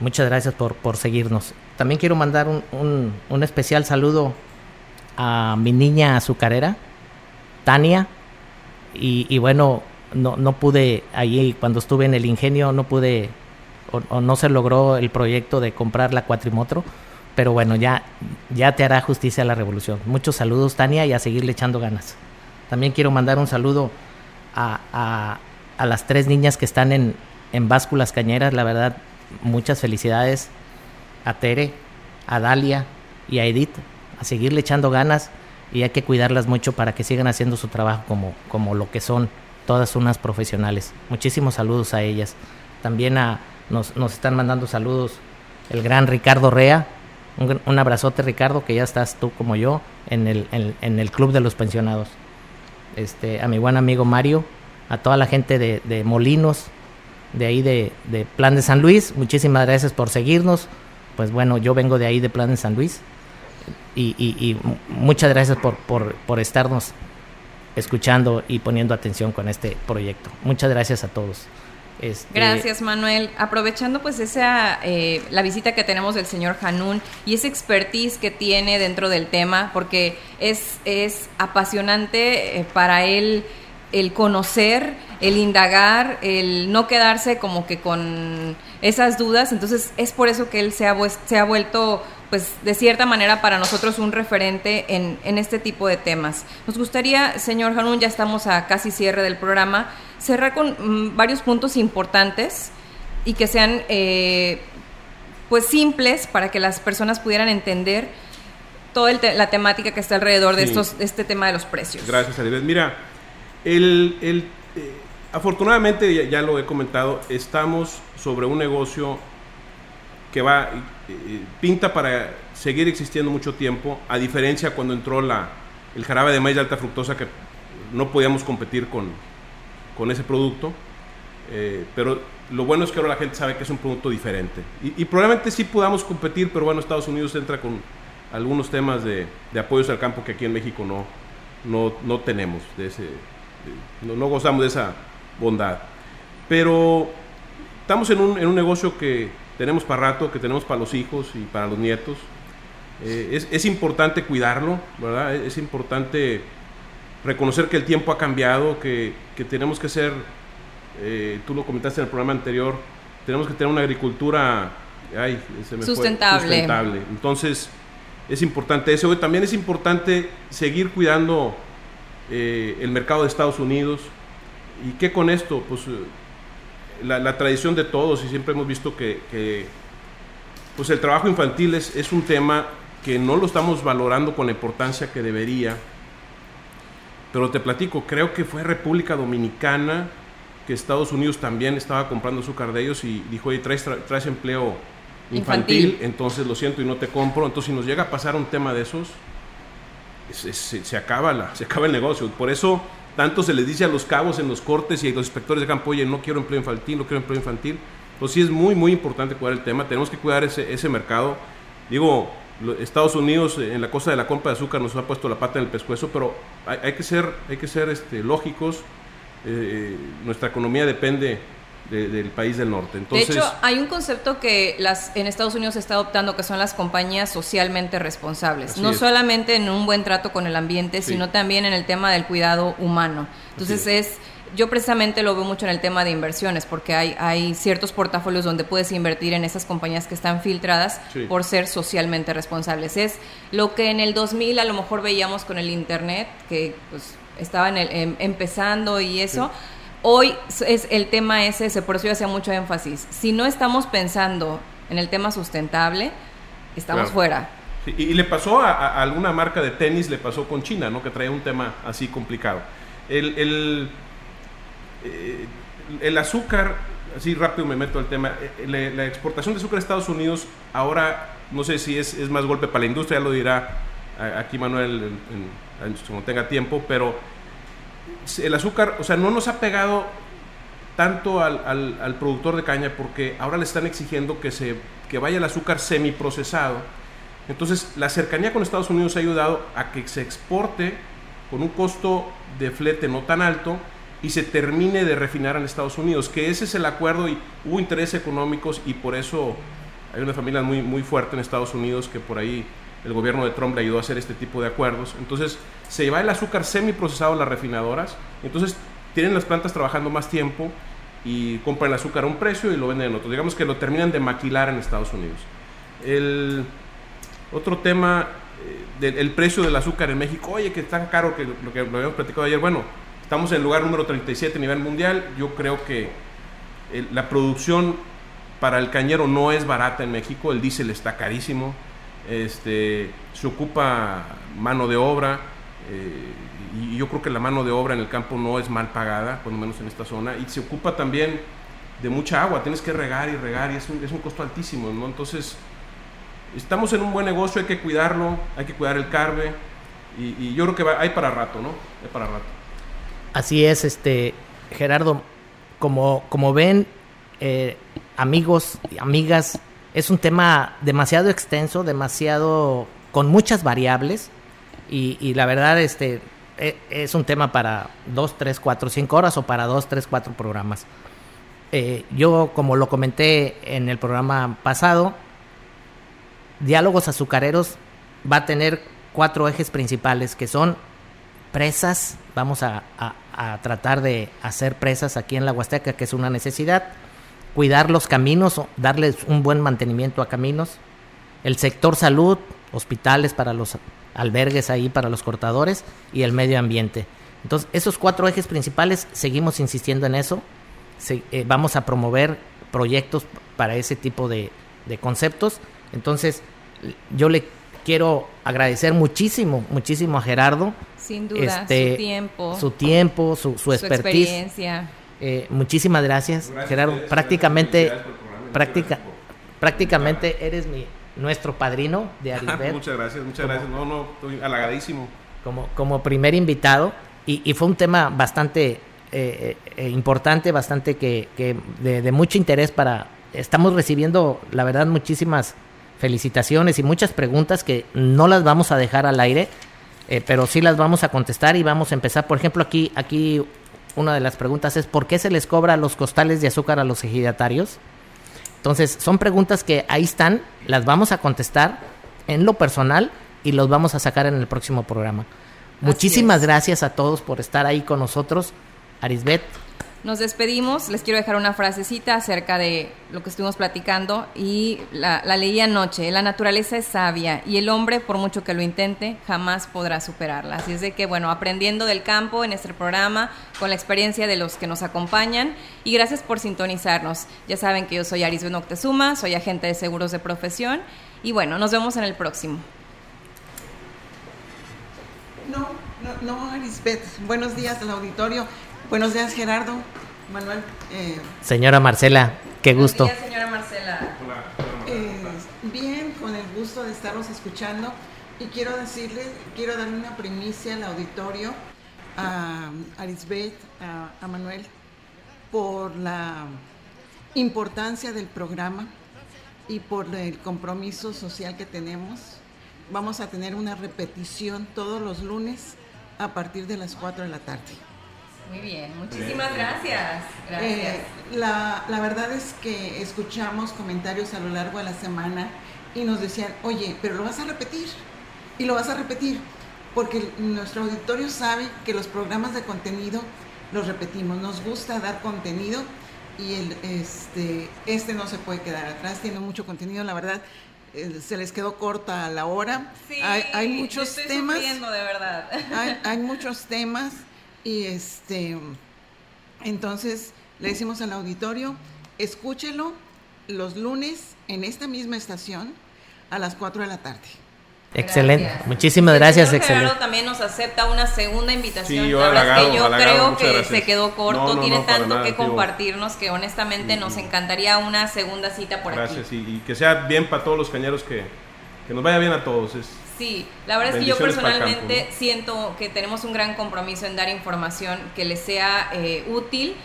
Muchas gracias por, por seguirnos. También quiero mandar un, un- especial saludo a mi niña azucarera, Tania. Y, bueno, no, no pude, allí cuando estuve en el ingenio, no pude o, o no se logró el proyecto de comprar la cuatrimotro. Pero bueno, ya, ya te hará justicia la revolución. Muchos saludos, Tania, y a seguirle echando ganas. También quiero mandar un saludo a, a- a las tres niñas que están en, en básculas cañeras. La verdad, muchas felicidades a Tere, a Dalia y a Edith. A seguirle echando ganas y hay que cuidarlas mucho para que sigan haciendo su trabajo como, como lo que son todas unas profesionales. Muchísimos saludos a ellas. También a, nos, nos están mandando saludos el gran Ricardo Rea. Un, abrazote Ricardo, que ya estás tú como yo en el, en, el club de los pensionados. Este, a mi buen amigo Mario, a toda la gente de, de Molinos, de ahí de, de Plan de San Luis, muchísimas gracias por seguirnos. Pues bueno, yo vengo de ahí de Plan de San Luis y, y- y mu- muchas gracias por, por, por estarnos escuchando y poniendo atención con este proyecto. Muchas gracias a todos. Este, Gracias, Manuel. Aprovechando pues esa eh, la visita que tenemos del señor Hanun y esa expertise que tiene dentro del tema, porque es, es apasionante eh, para él el conocer, el indagar, el no quedarse como que con esas dudas. Entonces es por eso que él se ha, se ha vuelto pues de cierta manera para nosotros un referente en, en este tipo de temas. Nos gustaría, señor Hanun, ya estamos a casi cierre del programa, cerrar con mm, varios puntos importantes y que sean eh, pues simples para que las personas pudieran entender toda el te- la temática que está alrededor de Sí. estos este tema de los precios. Gracias, Aribes. Mira, el, el, eh, afortunadamente, ya, ya lo he comentado, estamos sobre un negocio que va, eh, pinta para seguir existiendo mucho tiempo, a diferencia cuando entró la, el jarabe de maíz de alta fructosa, que no podíamos competir con, con ese producto. Eh, pero lo bueno es que ahora la gente sabe que es un producto diferente. Y, y probablemente sí podamos competir, pero bueno, Estados Unidos entra con algunos temas de, de apoyos al campo que aquí en México no, no, no tenemos, de ese, de- no, no gozamos de esa bondad. Pero estamos en un, en un negocio que tenemos para rato, que tenemos para los hijos y para los nietos. Eh, es, es importante cuidarlo, ¿verdad? Es, es importante reconocer que el tiempo ha cambiado, que, que tenemos que ser, eh, tú lo comentaste en el programa anterior, tenemos que tener una agricultura ay, se me fue, Sustentable. sustentable. Entonces, es importante eso. También es importante seguir cuidando eh, el mercado de Estados Unidos. ¿Y qué con esto? Pues eh, la, la tradición de todos y siempre hemos visto que, que, pues el trabajo infantil es, es un tema que no lo estamos valorando con la importancia que debería. Pero te platico, creo que fue República Dominicana que Estados Unidos también estaba comprando azúcar de ellos y dijo, oye, traes, tra- traes empleo infantil, Infantil. entonces lo siento y no te compro. Entonces, si nos llega a pasar un tema de esos, es- es- se, se acaba la, se acaba el negocio. Por eso, tanto se les dice a los cabos en los cortes y a los inspectores de campo, oye, no quiero empleo infantil, no quiero empleo infantil. Entonces sí es muy, muy importante cuidar el tema, tenemos que cuidar ese, ese mercado. Digo, Estados Unidos eh, en la cosa de la compra de azúcar nos ha puesto la pata en el pescuezo, pero hay, hay que ser, hay que ser este, lógicos. Eh, nuestra economía depende de- del país del norte. Entonces, de hecho, hay un concepto que las en Estados Unidos se está adoptando que son las compañías socialmente responsables. No es. solamente en un buen trato con el ambiente, Sí. sino también en el tema del cuidado humano. Entonces es yo precisamente lo veo mucho en el tema de inversiones, porque hay, hay ciertos portafolios donde puedes invertir en esas compañías que están filtradas Sí. por ser socialmente responsables. Es lo que en el 2000 a lo mejor veíamos con el Internet, que pues estaba en el- em- empezando y eso. Hoy es el tema es ese, por eso yo hacía mucho énfasis. Si no estamos pensando en el tema sustentable, estamos Claro. fuera. Sí, y, le pasó a, a alguna marca de tenis, le pasó con China, ¿no? Que traía un tema así complicado. El, el, eh, el azúcar, así rápido me meto al tema, eh, la, la exportación de azúcar a Estados Unidos ahora, no sé si es, más golpe para la industria, ya lo dirá aquí Manuel cuando tenga tiempo, pero el azúcar, o sea, no nos ha pegado tanto al, al- al productor de caña porque ahora le están exigiendo que, se, que vaya el azúcar semiprocesado. Entonces, la cercanía con Estados Unidos ha ayudado a que se exporte con un costo de flete no tan alto y se termine de refinar en Estados Unidos, que ese es el acuerdo y hubo intereses económicos y por eso hay una familia muy, muy fuerte en Estados Unidos que por ahí el gobierno de Trump le ayudó a hacer este tipo de acuerdos. Entonces se va el azúcar semiprocesado a las refinadoras, entonces tienen las plantas trabajando más tiempo y compran el azúcar a un precio y lo venden en otro. Digamos que lo terminan de maquilar en Estados Unidos. El otro tema eh, del el precio del azúcar en México, oye, que está caro, que lo que lo habíamos platicado ayer, bueno, estamos en el lugar número 37 a nivel mundial, yo creo que el- la producción para el cañero no es barata en México, el diésel está carísimo, este, se ocupa mano de obra, eh, y yo creo que la mano de obra en el campo no es mal pagada, lo menos en esta zona, y se ocupa también de mucha agua, tienes que regar y regar, y es un, es un costo altísimo, ¿no? Entonces, estamos en un buen negocio, hay que cuidarlo, hay que cuidar el carbe, y, y yo creo que va- hay para rato, ¿no? Hay para rato. Así es, este Gerardo, como, como ven, eh, amigos y amigas, es un tema demasiado extenso, demasiado con muchas variables y, la verdad este e- es un tema para dos, tres, cuatro, cinco horas o para dos, tres, cuatro programas. Eh, yo, como lo comenté en el programa pasado, Diálogos Azucareros va a tener cuatro ejes principales que son presas, vamos a- a tratar de hacer presas aquí en la Huasteca, que es una necesidad, cuidar los caminos, darles un buen mantenimiento a caminos, el sector salud, hospitales para los albergues ahí, para los cortadores, y el medio ambiente. Entonces, esos cuatro ejes principales, seguimos insistiendo en eso, Se- eh, vamos a promover proyectos para ese tipo de conceptos. Entonces, yo le quiero agradecer muchísimo, muchísimo a Gerardo. Sin duda, este, su tiempo, Su tiempo, su, su su expertise. experiencia. Eh, muchísimas gracias, Gracias Gerardo. ustedes, prácticamente, gracias por el programa, práctica, muchas gracias prácticamente eres mi nuestro padrino de Arisbet muchas gracias, muchas gracias. No, no, estoy halagadísimo. como, como primer invitado y, y fue un tema bastante eh, eh, importante, bastante que, que de, de mucho interés para... Estamos recibiendo, la verdad, muchísimas felicitaciones y muchas preguntas que no las vamos a dejar al aire, eh, pero sí las vamos a contestar y vamos a empezar. Por ejemplo, aquí, aquí una de las preguntas es ¿por qué se les cobra los costales de azúcar a los ejidatarios? Entonces, son preguntas que ahí están, las vamos a contestar en lo personal y los vamos a sacar en el próximo programa. Muchísimas es. gracias a todos por estar ahí con nosotros. Arisbet, Nos despedimos. Les quiero dejar una frasecita acerca de lo que estuvimos platicando y la, la leí anoche. La naturaleza es sabia y el hombre, por mucho que lo intente, jamás podrá superarla. Así es de que, bueno, aprendiendo del campo en este programa, con la experiencia de los que nos acompañan y gracias por sintonizarnos. Ya saben que yo soy Arisbet Noctezuma, soy agente de seguros de profesión y bueno, nos vemos en el próximo. No, no, no, Arisbet. Buenos días al auditorio. Buenos días, Gerardo. Manuel. eh, señora Marcela, qué gusto. Buenos días, señora Marcela. eh, bien, con el gusto de estarlos escuchando. Y quiero decirles, quiero darle una primicia al auditorio, a Arisbet, a, a Manuel, por la importancia del programa y por el compromiso social que tenemos, vamos a tener una repetición todos los lunes a partir de las 4 de la tarde. Muy bien, muchísimas gracias. Gracias. Eh, la, la verdad es que escuchamos comentarios a lo largo de la semana y nos decían, oye, pero lo vas a repetir y lo vas a repetir, porque nuestro auditorio sabe que los programas de contenido los repetimos, nos gusta dar contenido y el, este, este no se puede quedar atrás, tiene mucho contenido, la verdad. eh, Se les quedó corta la hora. Sí, hay, hay muchos estoy temas. de verdad. Hay, hay muchos temas y este entonces le decimos al auditorio, escúchelo los lunes en esta misma estación a las 4 de la tarde. Excelente. Gracias. Muchísimas El gracias, señor excelente. Gerardo también nos acepta una segunda invitación. Sí, yo halagado, que yo halagado, creo que gracias. se quedó corto, No, no, tiene no, tanto nada, que tío. compartirnos que honestamente nos encantaría una segunda cita por Gracias aquí. y, y que sea bien para todos los cañeros que, que nos vaya bien a todos. Es, Sí, la verdad es que yo personalmente campo, siento que tenemos un gran compromiso en dar información que les sea eh, útil,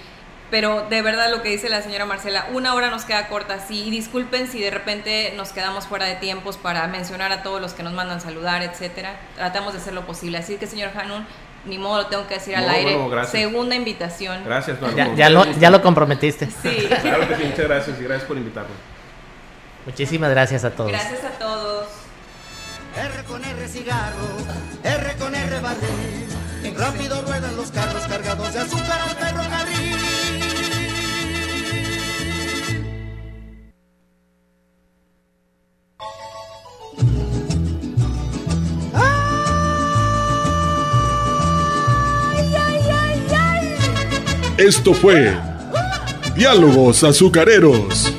pero de verdad lo que dice la señora Marcela, una hora nos queda corta, sí, y disculpen si de repente nos quedamos fuera de tiempos para mencionar a todos los que nos mandan saludar, etcétera. Tratamos de hacer lo posible. Así que, señor Hanun, ni modo lo tengo que decir al No, aire. bueno, gracias. Segunda invitación. gracias, Juan. Ya, ya lo, ya lo comprometiste. Sí. Claro que sí, muchas gracias y gracias por invitarme. Muchísimas gracias a todos. Gracias a todos. R con R cigarro, R con R barril. Rápido ruedan los carros cargados de azúcar al ferrocarril. Esto fue Diálogos Azucareros.